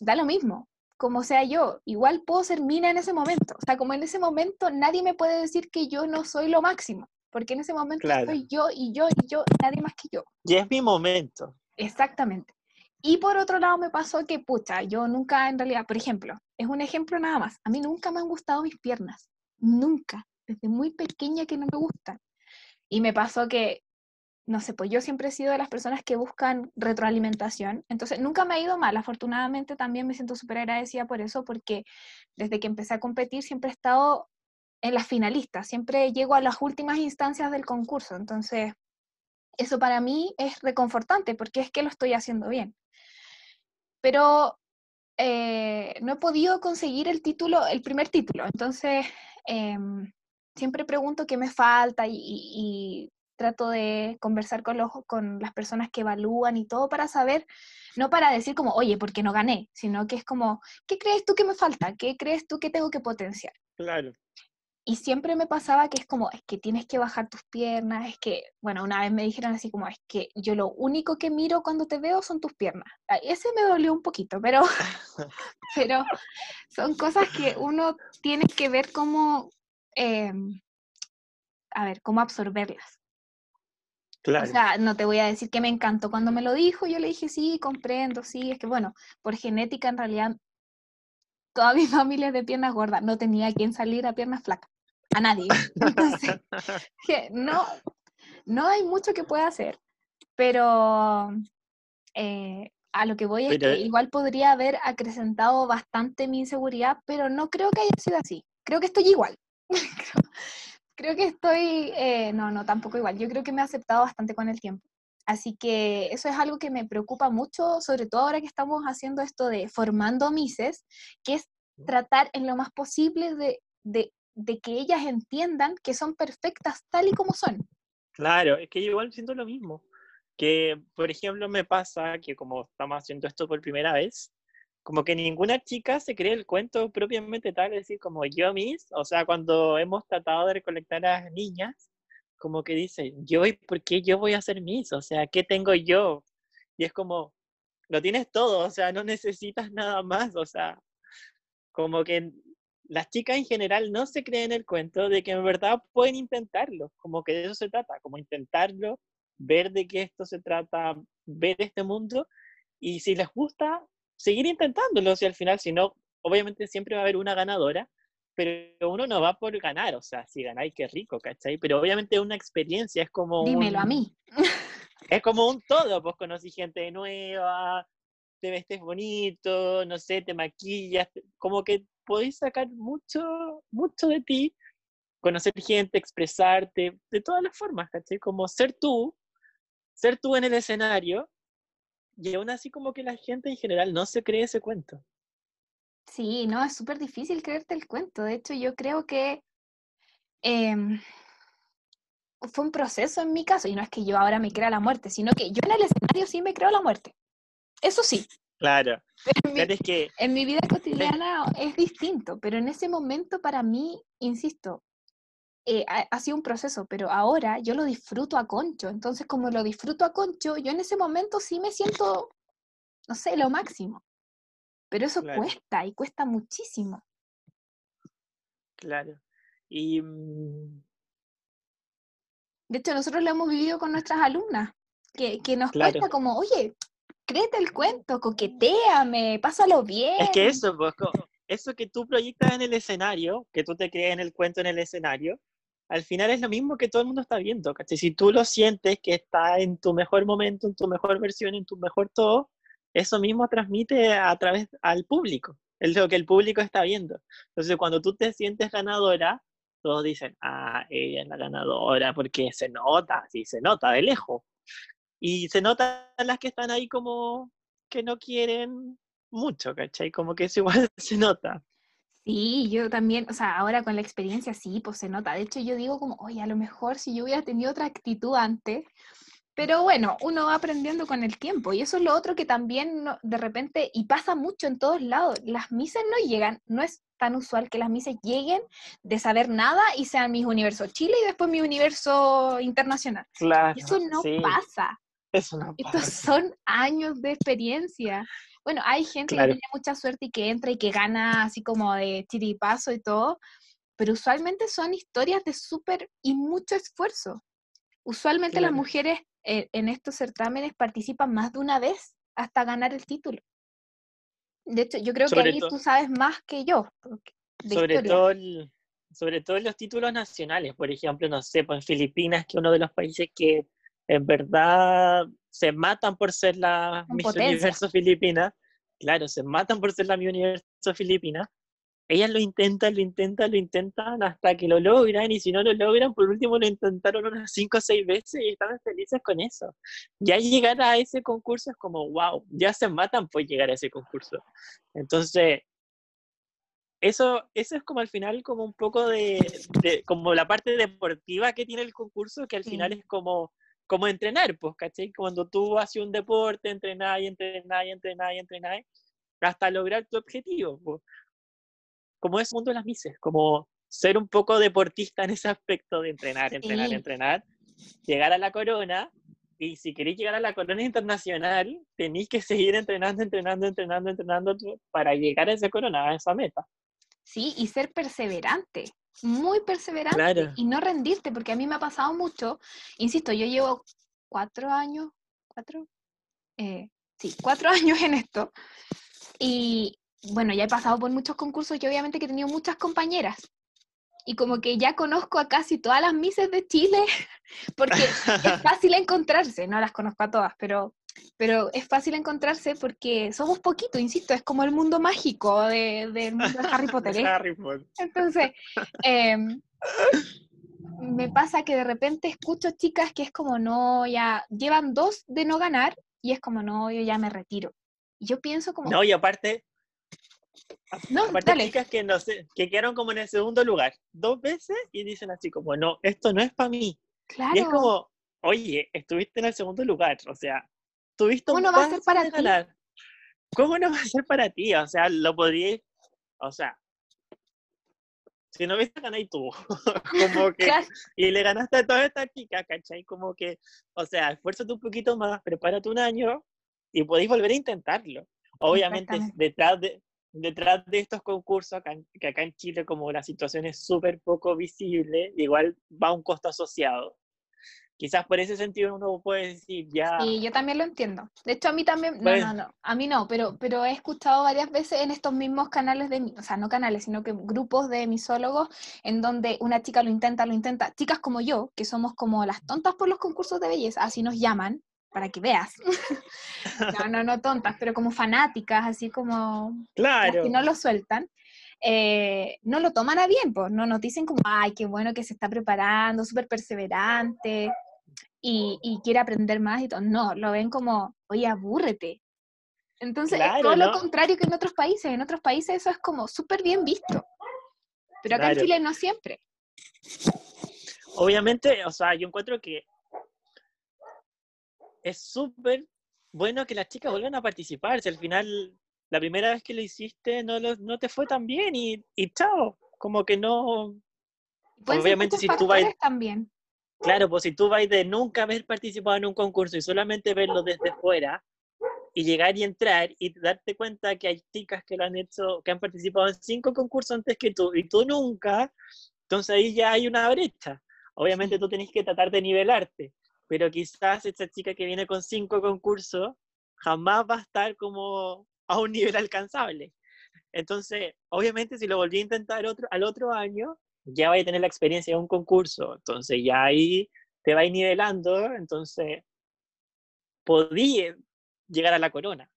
da lo mismo, como sea yo, igual puedo ser mina en ese momento. O sea, como en ese momento nadie me puede decir que yo no soy lo máximo, porque en ese momento soy yo y yo y yo, nadie más que yo. Y es mi momento. Exactamente. Y por otro lado me pasó que, pucha, yo nunca en realidad, por ejemplo, es un ejemplo nada más, a mí nunca me han gustado mis piernas, nunca, desde muy pequeña que no me gustan. Y me pasó que, no sé, pues yo siempre he sido de las personas que buscan retroalimentación, entonces nunca me ha ido mal, afortunadamente también me siento súper agradecida por eso, porque desde que empecé a competir siempre he estado en las finalistas, siempre llego a las últimas instancias del concurso, entonces eso para mí es reconfortante porque es que lo estoy haciendo bien pero eh, no he podido conseguir el título, el primer título. Entonces, em, siempre pregunto qué me falta y, trato de conversar con, los, con las personas que evalúan y todo para saber, no para decir como, oye, ¿por qué no gané? Sino que es como, ¿qué crees tú que me falta? ¿Qué crees tú que tengo que potenciar? Claro. Y siempre me pasaba que es como, es que tienes que bajar tus piernas, es que, bueno, una vez me dijeron así como, es que yo lo único que miro cuando te veo son tus piernas. Ese me dolió un poquito, pero, pero son cosas que uno tiene que ver cómo, em, a ver, cómo absorberlas. Claro. O sea, no te voy a decir que me encantó cuando me lo dijo, yo le dije, sí, comprendo, sí, es que bueno, por genética en realidad toda mi familia es de piernas gordas, no tenía quien salir a piernas flacas a nadie. Entonces, que no, no hay mucho que pueda hacer, pero eh, a lo que voy es que igual podría haber acrecentado bastante mi inseguridad, pero no creo que haya sido así. Creo que estoy igual. creo que estoy, eh, no, no, tampoco igual. Yo creo que me he aceptado bastante con el tiempo. Así que eso es algo que me preocupa mucho, sobre todo ahora que estamos haciendo esto de formando mises, que es tratar en lo más posible de, de de que ellas entiendan que son perfectas tal y como son. Claro, es que yo igual siento lo mismo. Que, por ejemplo, me pasa que como estamos haciendo esto por primera vez, como que ninguna chica se cree el cuento propiamente tal, es decir, como yo mis, o sea, cuando hemos tratado de recolectar a las niñas, como que dicen, yo y por qué yo voy a ser mis, o sea, ¿qué tengo yo? Y es como, lo tienes todo, o sea, no necesitas nada más, o sea, como que las chicas en general no se creen el cuento de que en verdad pueden intentarlo, como que de eso se trata, como intentarlo, ver de qué esto se trata, ver este mundo y si les gusta, seguir intentándolo, si al final, si no, obviamente siempre va a haber una ganadora, pero uno no va por ganar, o sea, si ganáis, qué rico, ¿cachai? Pero obviamente una experiencia es como... Dímelo a mí. Es como un todo, pues conocí gente nueva, te vestes bonito, no sé, te maquillas, como que podéis sacar mucho, mucho de ti, conocer gente, expresarte, de todas las formas, ¿cachai? Como ser tú, ser tú en el escenario, y aún así como que la gente en general no se cree ese cuento. Sí, no, es súper difícil creerte el cuento. De hecho, yo creo que em, fue un proceso en mi caso, y no es que yo ahora me crea la muerte, sino que yo en el escenario sí me creo la muerte. Eso sí, Claro. En mi, que... en mi vida cotidiana es distinto, pero en ese momento para mí, insisto, eh, ha, sido un proceso, pero ahora yo lo disfruto a concho. Entonces, como lo disfruto a concho, yo en ese momento sí me siento, no sé, lo máximo. Pero eso cuesta y cuesta muchísimo. Claro. Y. Mm de hecho, nosotros lo hemos vivido con nuestras alumnas, que, que nos cuesta como, oye, créete el cuento, coqueteame, pásalo bien. Es que eso, pues, eso que tú proyectas en el escenario, que tú te crees en el cuento en el escenario, al final es lo mismo que todo el mundo está viendo, ¿cachai? Si tú lo sientes que está en tu mejor momento, en tu mejor versión, en tu mejor todo, eso mismo transmite a través al público. es lo que el público está viendo. Entonces, cuando tú te sientes ganadora, todos dicen, ah, ella es la ganadora, porque se nota, sí, se nota de lejos. Y se nota las que están ahí como que no quieren mucho, ¿cachai? Como que eso igual se nota. Sí, yo también, o sea, ahora con la experiencia sí, pues se nota. De hecho, yo digo como, oye, a lo mejor si yo hubiera tenido otra actitud antes, pero bueno, uno va aprendiendo con el tiempo y eso es lo otro que también de repente, y pasa mucho en todos lados, las misas no llegan, no es tan usual que las misas lleguen de saber nada y sean mis universo Chile y después mi universo internacional. Claro. Eso no pasa. Eso no pasa. Estos son años de experiencia. Bueno, hay gente que tiene mucha suerte y que entra y que gana así como de chiripazo y todo, pero usualmente son historias de súper y mucho esfuerzo. Usualmente las mujeres eh, en estos certámenes participan más de una vez hasta ganar el título. De hecho, yo creo que ahí tú sabes más que yo. Sobre todo, sobre todo los títulos nacionales, por ejemplo, no sé, pues en Filipinas, que es uno de los países que en verdad se matan por ser la Miss Universo Filipina, claro, se matan por ser la Miss Universo Filipina, ellas lo intentan, lo intentan, lo intentan hasta que lo logran y si no lo logran, por último lo intentaron unas cinco o seis veces y estaban felices con eso. Ya llegar a ese concurso es como, wow, ya se matan por llegar a ese concurso. Entonces, eso, eso es como al final como un poco de, como la parte deportiva que tiene el concurso, que al final es como, como entrenar, pues, ¿cachai? Cuando tú haces un deporte, entrenar y entrenar y entrenar y entrenar, hasta lograr tu objetivo. Pues como es el mundo de las mises, como ser un poco deportista en ese aspecto de entrenar, entrenar, entrenar, llegar a la corona, y si queréis llegar a la corona internacional, tenéis que seguir entrenando, entrenando, entrenando, entrenando para llegar a esa corona, a esa meta. Sí, y ser perseverante, muy perseverante, y no rendirte, porque a mí me ha pasado mucho, insisto, yo llevo cuatro años, cuatro, eh, sí, cuatro años en esto, y bueno, ya he pasado por muchos concursos y obviamente que he tenido muchas compañeras. Y como que ya conozco a casi todas las mises de Chile, porque es fácil encontrarse, no las conozco a todas, pero, pero es fácil encontrarse porque somos poquito, insisto, es como el mundo mágico del de, mundo de Harry Potter. ¿eh? Entonces, em, me pasa que de repente escucho chicas que es como, no, ya llevan dos de no ganar y es como, no, yo ya me retiro. Y yo pienso como... No, y aparte, no, Aparte, chicas que, no sé, que quedaron como en el segundo lugar dos veces y dicen así como, no, esto no es para mí. Claro. Y es como, oye, estuviste en el segundo lugar, o sea, tuviste ¿Cómo no va a ser para ti? ¿Cómo no va a ser para ti? O sea, lo podrías, o sea, si no viste, ganáis tú. como que, y le ganaste a todas estas chicas, ¿cachai? Como que, o sea, esfuérzate un poquito más, prepárate un año y podéis volver a intentarlo. Obviamente, detrás de, detrás de estos concursos, que acá en Chile como la situación es súper poco visible, igual va un costo asociado. Quizás por ese sentido uno puede decir ya... Sí, yo también lo entiendo. De hecho, a mí también, no, no, no, a mí no, pero, pero he escuchado varias veces en estos mismos canales de, o sea, no canales, sino que grupos de misólogos en donde una chica lo intenta, lo intenta, chicas como yo, que somos como las tontas por los concursos de belleza, así nos llaman, para que veas. no, no, no tontas, pero como fanáticas, así como claro. que no lo sueltan. Eh, no lo toman a bien, pues no nos dicen como, ay, qué bueno que se está preparando, súper perseverante y, y, quiere aprender más y todo. No, lo ven como, oye, abúrrete. Entonces, es todo lo contrario que en otros países. En otros países eso es como súper bien visto. Pero acá en Chile no siempre. Obviamente, o sea, yo encuentro que es súper bueno que las chicas vuelvan a participar. Si al final, la primera vez que lo hiciste no, no te fue tan bien y, y chao. Como que no. Obviamente, si tú vas. También. Claro, pues si tú vas de nunca haber participado en un concurso y solamente verlo desde fuera y llegar y entrar y darte cuenta que hay chicas que lo han hecho, que han participado en cinco concursos antes que tú y tú nunca, entonces ahí ya hay una brecha. Obviamente tú tenés que tratar de nivelarte pero quizás esta chica que viene con cinco concursos jamás va a estar como a un nivel alcanzable. Entonces, obviamente, si lo volví a intentar otro, al otro año, ya va a tener la experiencia de un concurso. Entonces, ya ahí te va a ir nivelando. Entonces, podía llegar a la corona.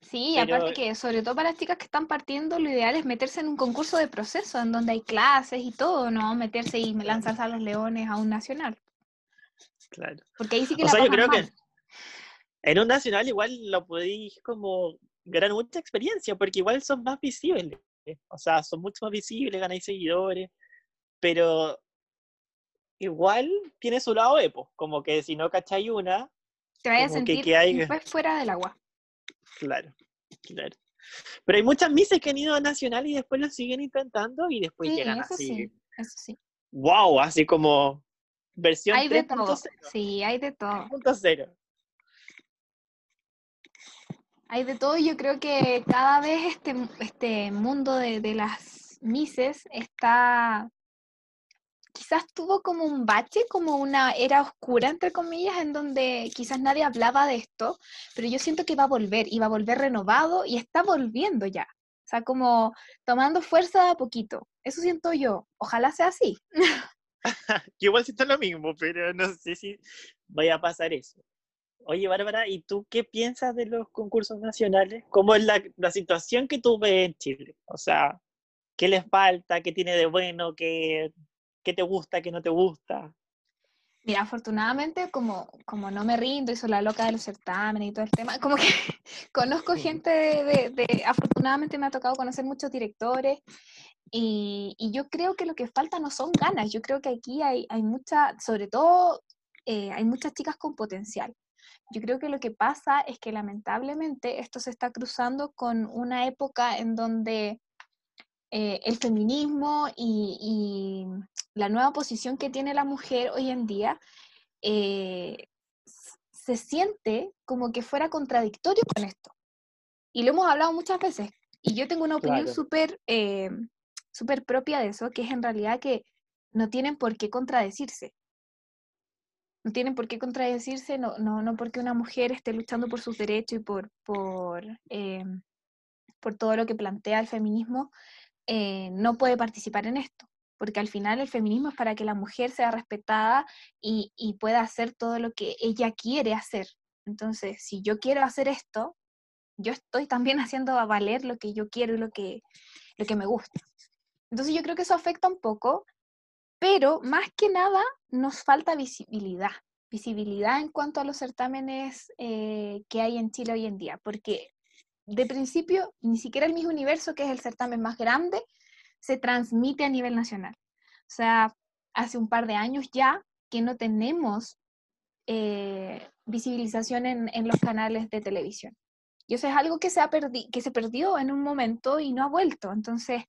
Sí, aparte que sobre todo para las chicas que están partiendo, lo ideal es meterse en un concurso de proceso, en donde hay clases y todo, ¿no? Meterse y lanzarse a los leones a un nacional. Claro. Porque ahí sí que o la sea, yo creo mal. que en un nacional igual lo podéis como ganar mucha experiencia, porque igual son más visibles. O sea, son mucho más visibles, ganáis seguidores, pero igual tiene su lado epo, como que si no cacháis una, te vayas a que, sentir que hay- después fuera del agua. Claro, claro. Pero hay muchas mises que han ido a nacional y después lo siguen intentando y después Sí, llegan eso así. sí, eso sí. ¡Wow! Así como versión Hay de todo. 3.0. Sí, hay de todo. 3.0. Hay de todo yo creo que cada vez este, este mundo de, de las mises está, quizás tuvo como un bache, como una era oscura, entre comillas, en donde quizás nadie hablaba de esto, pero yo siento que va a volver y va a volver renovado y está volviendo ya. O sea, como tomando fuerza de a poquito. Eso siento yo. Ojalá sea así. Yo igual siento lo mismo, pero no sé si vaya a pasar eso. Oye, Bárbara, ¿y tú qué piensas de los concursos nacionales? ¿Cómo es la, la situación que tú ves en Chile? O sea, ¿qué les falta? ¿Qué tiene de bueno? ¿Qué, qué te gusta? ¿Qué no te gusta? Mira, afortunadamente, como, como no me rindo y soy la loca de los certámenes y todo el tema, como que conozco gente de, de- de- afortunadamente me ha tocado conocer muchos directores y, y yo creo que lo que falta no son ganas, yo creo que aquí hay, hay mucha, sobre todo, eh, hay muchas chicas con potencial. Yo creo que lo que pasa es que lamentablemente esto se está cruzando con una época en donde eh, el feminismo y, y la nueva posición que tiene la mujer hoy en día eh, se siente como que fuera contradictorio con esto. Y lo hemos hablado muchas veces. Y yo tengo una opinión Claro. súper eh, súper propia de eso, que es en realidad que no tienen por qué contradecirse. No tienen por qué contradecirse, no, no, no porque una mujer esté luchando por sus derechos y por, por, eh, por todo lo que plantea el feminismo, eh, no puede participar en esto, porque al final el feminismo es para que la mujer sea respetada y, y pueda hacer todo lo que ella quiere hacer. Entonces, si yo quiero hacer esto, yo estoy también haciendo a valer lo que yo quiero y lo que, lo que me gusta. Entonces yo creo que eso afecta un poco, pero más que nada nos falta visibilidad, visibilidad en cuanto a los certámenes eh, que hay en Chile hoy en día, porque de principio ni siquiera el Miss Universo, que es el certamen más grande, se transmite a nivel nacional. O sea, hace un par de años ya que no tenemos eh, visibilización en, en los canales de televisión. Y eso es algo que se, ha perdi que se perdió en un momento y no ha vuelto. Entonces,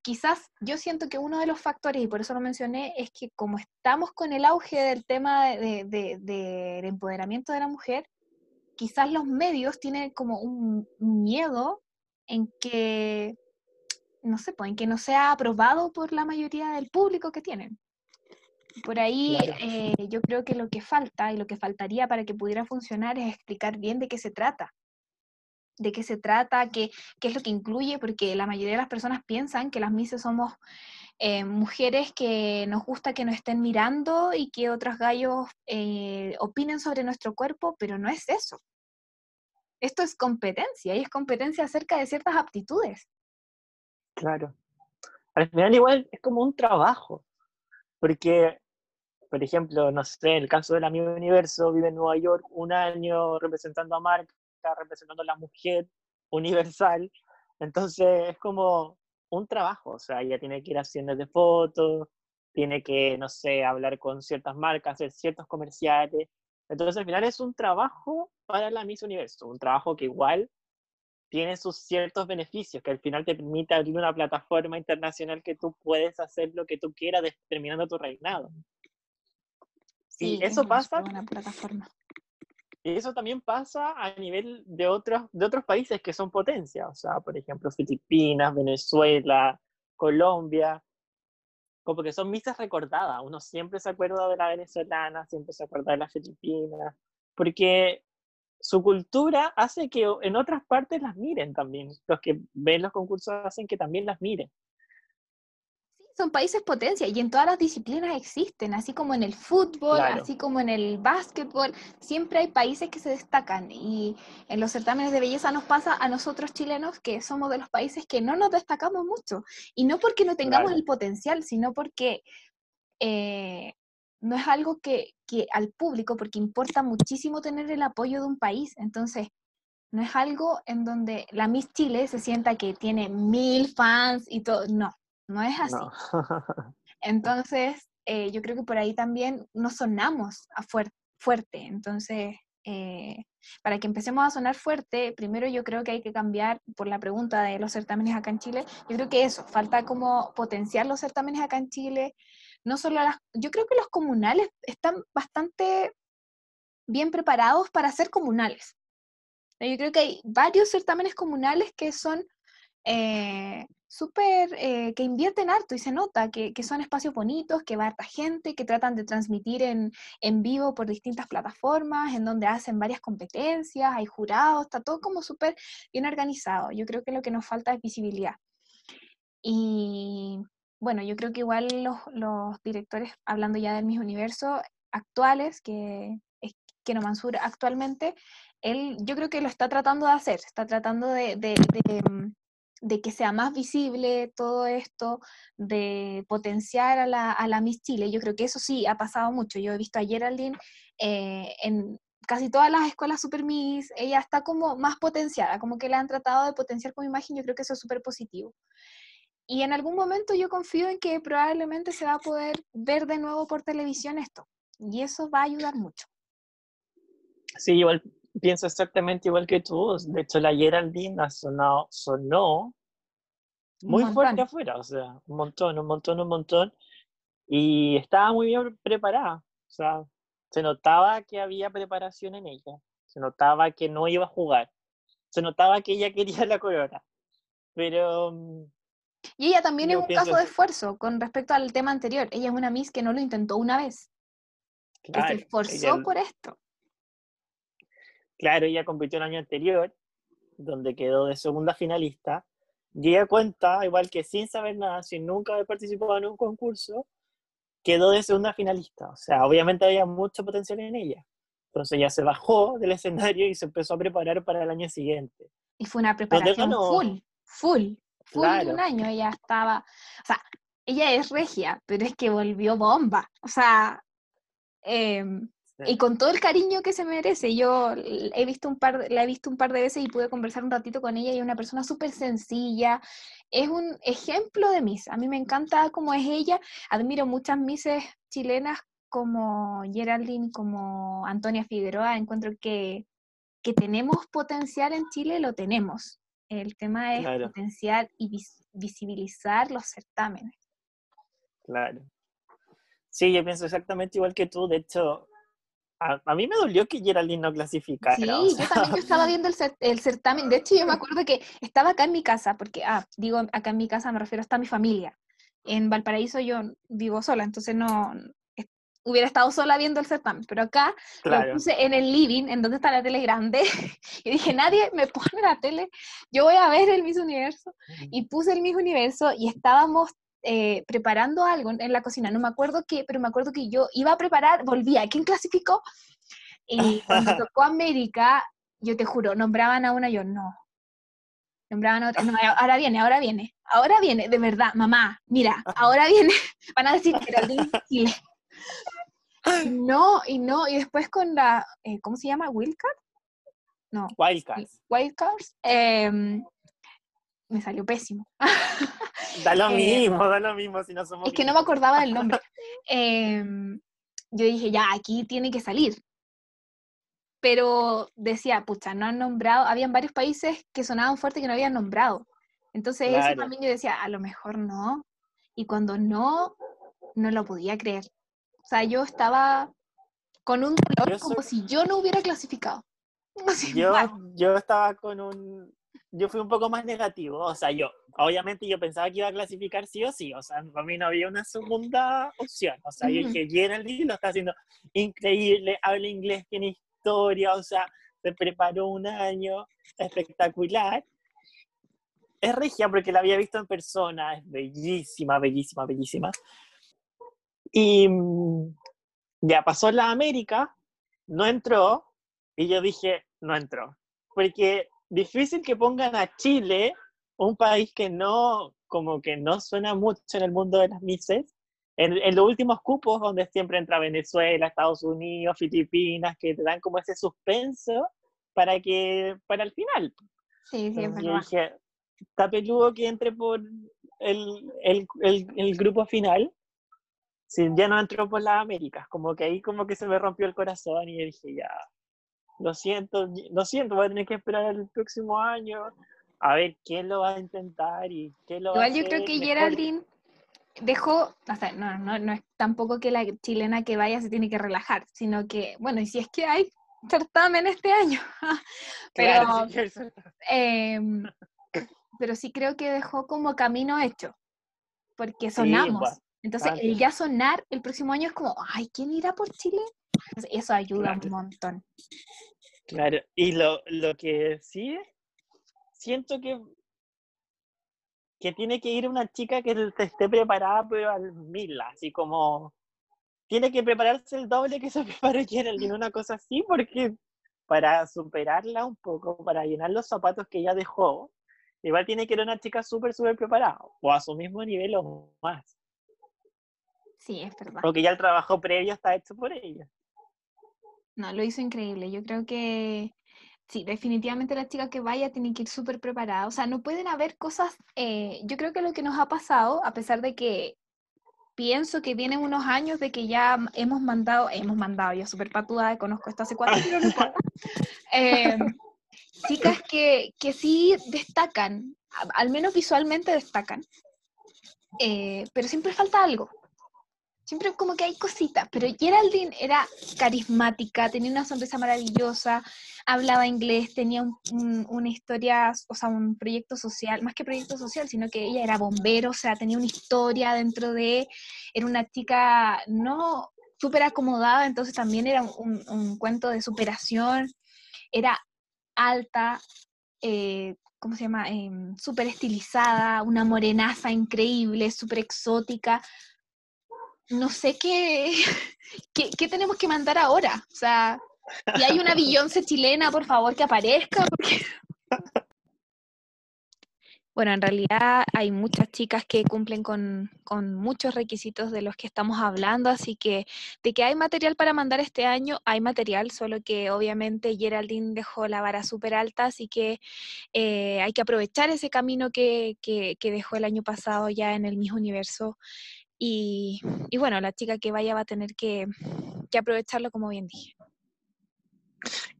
quizás yo siento que uno de los factores, y por eso lo mencioné, es que como estamos con el auge del tema de, de, de, del empoderamiento de la mujer, quizás los medios tienen como un miedo en que, no sé, pues, en que no sea aprobado por la mayoría del público que tienen. Por ahí Claro. eh, yo creo que lo que falta y lo que faltaría para que pudiera funcionar es explicar bien de qué se trata de qué se trata, qué, qué es lo que incluye, porque la mayoría de las personas piensan que las mises somos eh, mujeres que nos gusta que nos estén mirando y que otros gallos eh, opinen sobre nuestro cuerpo, pero no es eso. Esto es competencia y es competencia acerca de ciertas aptitudes. Claro. Al final igual es como un trabajo, porque, por ejemplo, no sé, el caso de la Miss Universo, vive en Nueva York un año representando a marca, representando a la mujer universal, entonces es como un trabajo, o sea, ella tiene que ir haciendo de fotos, tiene que, no sé, hablar con ciertas marcas, hacer ciertos comerciales, entonces al final es un trabajo para la Miss Universo, un trabajo que igual tiene sus ciertos beneficios, que al final te permite abrir una plataforma internacional que tú puedes hacer lo que tú quieras terminando tu reinado. Sí, y eso es una pasa, superbuena plataforma. y eso también pasa a nivel de otros, de otros países que son potencias, o sea, por ejemplo, Filipinas, Venezuela, Colombia, como que son misas recordadas, uno siempre se acuerda de la venezolana, siempre se acuerda de la filipina, porque su cultura hace que en otras partes las miren también. Los que ven los concursos hacen que también las miren. Sí, son países potencia y en todas las disciplinas existen, así como en el fútbol, así como en el básquetbol, siempre hay países que se destacan y en los certámenes de belleza nos pasa a nosotros chilenos que somos de los países que no nos destacamos mucho y no porque no tengamos el potencial, sino porque eh, no es algo que, que al público, porque importa muchísimo tener el apoyo de un país, entonces no es algo en donde la Miss Chile se sienta que tiene mil fans y todo, no, no es así. Entonces, eh, yo creo que por ahí también nos sonamos a fuerte. Entonces, eh, para que empecemos a sonar fuerte, primero yo creo que hay que cambiar por la pregunta de los certámenes acá en Chile. Yo creo que eso, falta como potenciar los certámenes acá en Chile. No solo las, yo creo que los comunales están bastante bien preparados para ser comunales. Yo creo que hay varios certámenes comunales que son eh, súper, eh, que invierten harto y se nota que, son espacios bonitos, que va harta gente, que tratan de transmitir en, en, vivo por distintas plataformas, en donde hacen varias competencias, hay jurados, está todo como súper bien organizado. Yo creo que lo que nos falta es visibilidad. Y bueno, yo creo que igual los, los directores, hablando ya del mis universo actuales, que es que no Mansur actualmente, él yo creo que lo está tratando de hacer, está tratando de, mm, de que sea más visible todo esto, de potenciar a la, a la Miss Chile. Yo creo que eso sí ha pasado mucho. Yo he visto a Geraldine eh, en casi todas las escuelas Super Miss, ella está como más potenciada, como que la han tratado de potenciar con imagen, yo creo que eso es súper positivo. Y en algún momento yo confío en que probablemente se va a poder ver de nuevo por televisión esto, y eso va a ayudar mucho. Sí, igual pienso exactamente igual que tú. De hecho, la Geraldine sonado, sonó muy fuerte afuera, o sea, un montón, un montón, un montón. Y estaba muy bien preparada. O sea, se notaba que había preparación en ella. Se notaba que no iba a jugar. Se notaba que ella quería la corona. Pero. Y ella también es un caso de esfuerzo con respecto al tema anterior. Ella es una Miss que no lo intentó una vez. que se esforzó por esto. Claro, ella compitió el año anterior, donde quedó de segunda finalista, y ella cuenta, igual que sin saber nada, sin nunca haber participado en un concurso, quedó de segunda finalista. O sea, obviamente había mucho potencial en ella. Entonces ella se bajó del escenario y se empezó a preparar para el año siguiente. Y fue una preparación full, full, full de un año. Ella estaba, o sea, ella es regia, pero es que volvió bomba. O sea, eh, y con todo el cariño que se merece. Yo he visto un par, la he visto un par de veces y pude conversar un ratito con ella y es una persona súper sencilla. Es un ejemplo de Miss. A mí me encanta cómo es ella. Admiro muchas Misses chilenas como Geraldine, como Antonia Figueroa. Encuentro que, que tenemos potencial en Chile, lo tenemos. El tema es potenciar y visibilizar los certámenes. Claro. Sí, yo pienso exactamente igual que tú. De hecho, a, mí me dolió que Geraldine no clasificara. Sí, yo también estaba viendo el, certamen. De hecho, yo me acuerdo que estaba acá en mi casa, porque, ah, digo acá en mi casa, me refiero hasta a mi familia. En Valparaíso yo vivo sola, entonces no hubiera estado sola viendo el certamen, pero acá lo puse en el living, en donde está la tele grande, y dije, nadie me pone la tele, yo voy a ver el Miss Universo, y puse el Miss Universo, y estábamos eh, preparando algo en la cocina, no me acuerdo qué, pero me acuerdo que yo iba a preparar, volvía, ¿quién clasificó? Y cuando tocó América, yo te juro, nombraban a una, yo no. Nombraban a otra, no, ahora viene, ahora viene, ahora viene, de verdad, mamá, mira, ahora viene, van a decir que era de Chile. No, y no, y después con la, eh, ¿cómo se llama? ¿Wildcard? No. Wildcards. Wildcards. Em, me salió pésimo. Da lo eh, mismo, da lo mismo si no somos. Es que no me acordaba del nombre. Em, yo dije, ya, aquí tiene que salir. Pero decía, pucha, no han nombrado, habían varios países que sonaban fuerte que no habían nombrado. Entonces eso también yo decía, a lo mejor no. Y cuando no, no lo podía creer. O sea, yo estaba con un dolor como si yo no hubiera clasificado. yo, yo estaba con un, yo fui un poco más negativo, o sea, yo, obviamente yo pensaba que iba a clasificar sí o sí, o sea, para mí no había una segunda opción, o sea, yo dije, Geraldine lo está haciendo increíble, habla inglés, tiene historia, o sea, se preparó un año espectacular, es regia porque la había visto en persona, es bellísima, bellísima, bellísima. Y mm, ya pasó la América, no entró, y yo dije, no entró. Porque difícil que pongan a Chile, un país que no, como que no suena mucho en el mundo de las mises, en, en, los últimos cupos donde siempre entra Venezuela, Estados Unidos, Filipinas, que te dan como ese suspenso para que, para el final. Sí, sí, Yo dije, está peludo que entre por el, el, el, el grupo final, si ya no entró por las Américas, como que ahí como que se me rompió el corazón y dije, ya, lo siento, lo siento, voy a tener que esperar el próximo año a ver quién lo va a intentar y qué lo Igual va a yo creo que mejor. Geraldine dejó, o sea, no, no, no es tampoco que la chilena que vaya se tiene que relajar, sino que, bueno, y si es que hay certamen este año, pero, Claro, sí, em, pero sí creo que dejó como camino hecho, porque sonamos. Entonces, bastante. el ya sonar el próximo año es como, ay, ¿quién irá por Chile? Entonces, eso ayuda un montón. Claro, y lo, lo que sí siento que, que tiene que ir una chica que esté preparada pero al mil, así como tiene que prepararse el doble que se preparó Geraldine, una cosa así, porque para superarla un poco, para llenar los zapatos que ella dejó, igual tiene que ir una chica súper, súper preparada, o a su mismo nivel o más, Sí, es verdad. porque ya el trabajo previo está hecho por ella. No, lo hizo increíble. Yo creo que sí, definitivamente la chica que vaya tiene que ir súper preparada. O sea, no pueden haber cosas. eh, yo creo que lo que nos ha pasado, a pesar de que pienso que vienen unos años de que ya hemos mandado, hemos mandado, yo súper patuda, conozco esto hace cuatro, pero no. Eh, chicas que, que sí destacan, al menos visualmente destacan, eh, pero siempre falta algo. Siempre como que hay cositas, pero Geraldine era carismática, tenía una sonrisa maravillosa, hablaba inglés, tenía un- un- una historia, o sea, un proyecto social, más que proyecto social, sino que ella era bombero, o sea, tenía una historia dentro de, era una chica no súper acomodada, entonces también era un, cuento de superación, era alta, eh, ¿cómo se llama? Em, súper estilizada, una morenaza increíble, súper exótica. No sé qué, qué, tenemos que mandar ahora. O sea, si hay una Beyoncé chilena, por favor, que aparezca. Bueno, en realidad hay muchas chicas que cumplen con, con muchos requisitos de los que estamos hablando, así que de que hay material para mandar este año, hay material, solo que obviamente Geraldine dejó la vara súper alta, así que eh, hay que aprovechar ese camino que, que- que dejó el año pasado ya en el mismo universo. Y, bueno, la chica que vaya va a tener que, que aprovecharlo, como bien dije.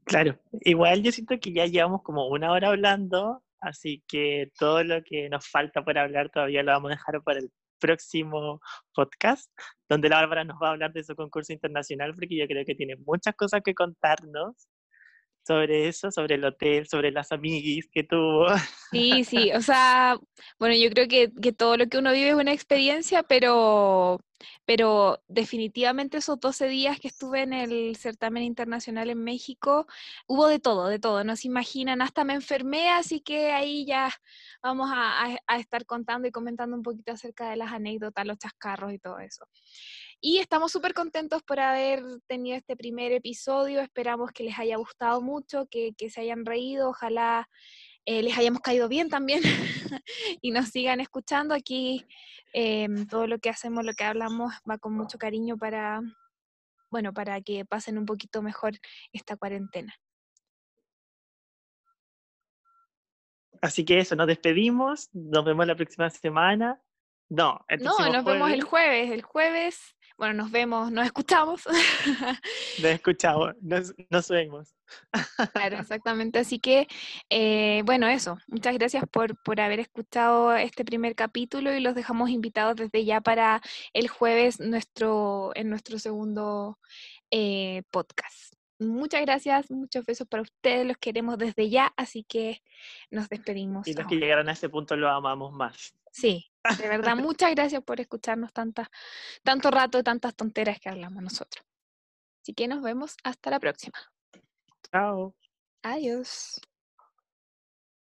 Claro, igual yo siento que ya llevamos como una hora hablando, así que todo lo que nos falta por hablar todavía lo vamos a dejar para el próximo podcast, donde la Bárbara nos va a hablar de su concurso internacional, porque yo creo que tiene muchas cosas que contarnos sobre eso, sobre el hotel, sobre las amiguis que tuvo. Sí, sí, o sea, bueno, yo creo que, que todo lo que uno vive es una experiencia, pero, pero definitivamente esos 12 días que estuve en el certamen internacional en México, hubo de todo, de todo, no se imaginan, hasta me enfermé, así que ahí ya vamos a, a- a estar contando y comentando un poquito acerca de las anécdotas, los chascarros y todo eso. Y estamos súper contentos por haber tenido este primer episodio, esperamos que les haya gustado mucho, que, que se hayan reído, ojalá eh, les hayamos caído bien también y nos sigan escuchando. Aquí em, todo lo que hacemos, lo que hablamos va con mucho cariño para, bueno, para que pasen un poquito mejor esta cuarentena. Así que eso, nos despedimos, nos vemos la próxima semana. No, No, nos vemos el jueves, el jueves, bueno, nos vemos, nos escuchamos. Nos escuchamos, nos, nos vemos. Claro, exactamente. Así que, eh, bueno, eso. Muchas gracias por, por haber escuchado este primer capítulo y los dejamos invitados desde ya para el jueves nuestro, en nuestro segundo eh, podcast. Muchas gracias, muchos besos para ustedes, los queremos desde ya, así que nos despedimos. Y los ahora. que llegaron a ese punto lo amamos más. Sí, de verdad, muchas gracias por escucharnos tantas, tanto rato, tantas tonteras que hablamos nosotros. Así que nos vemos hasta la próxima. Chao. Adiós.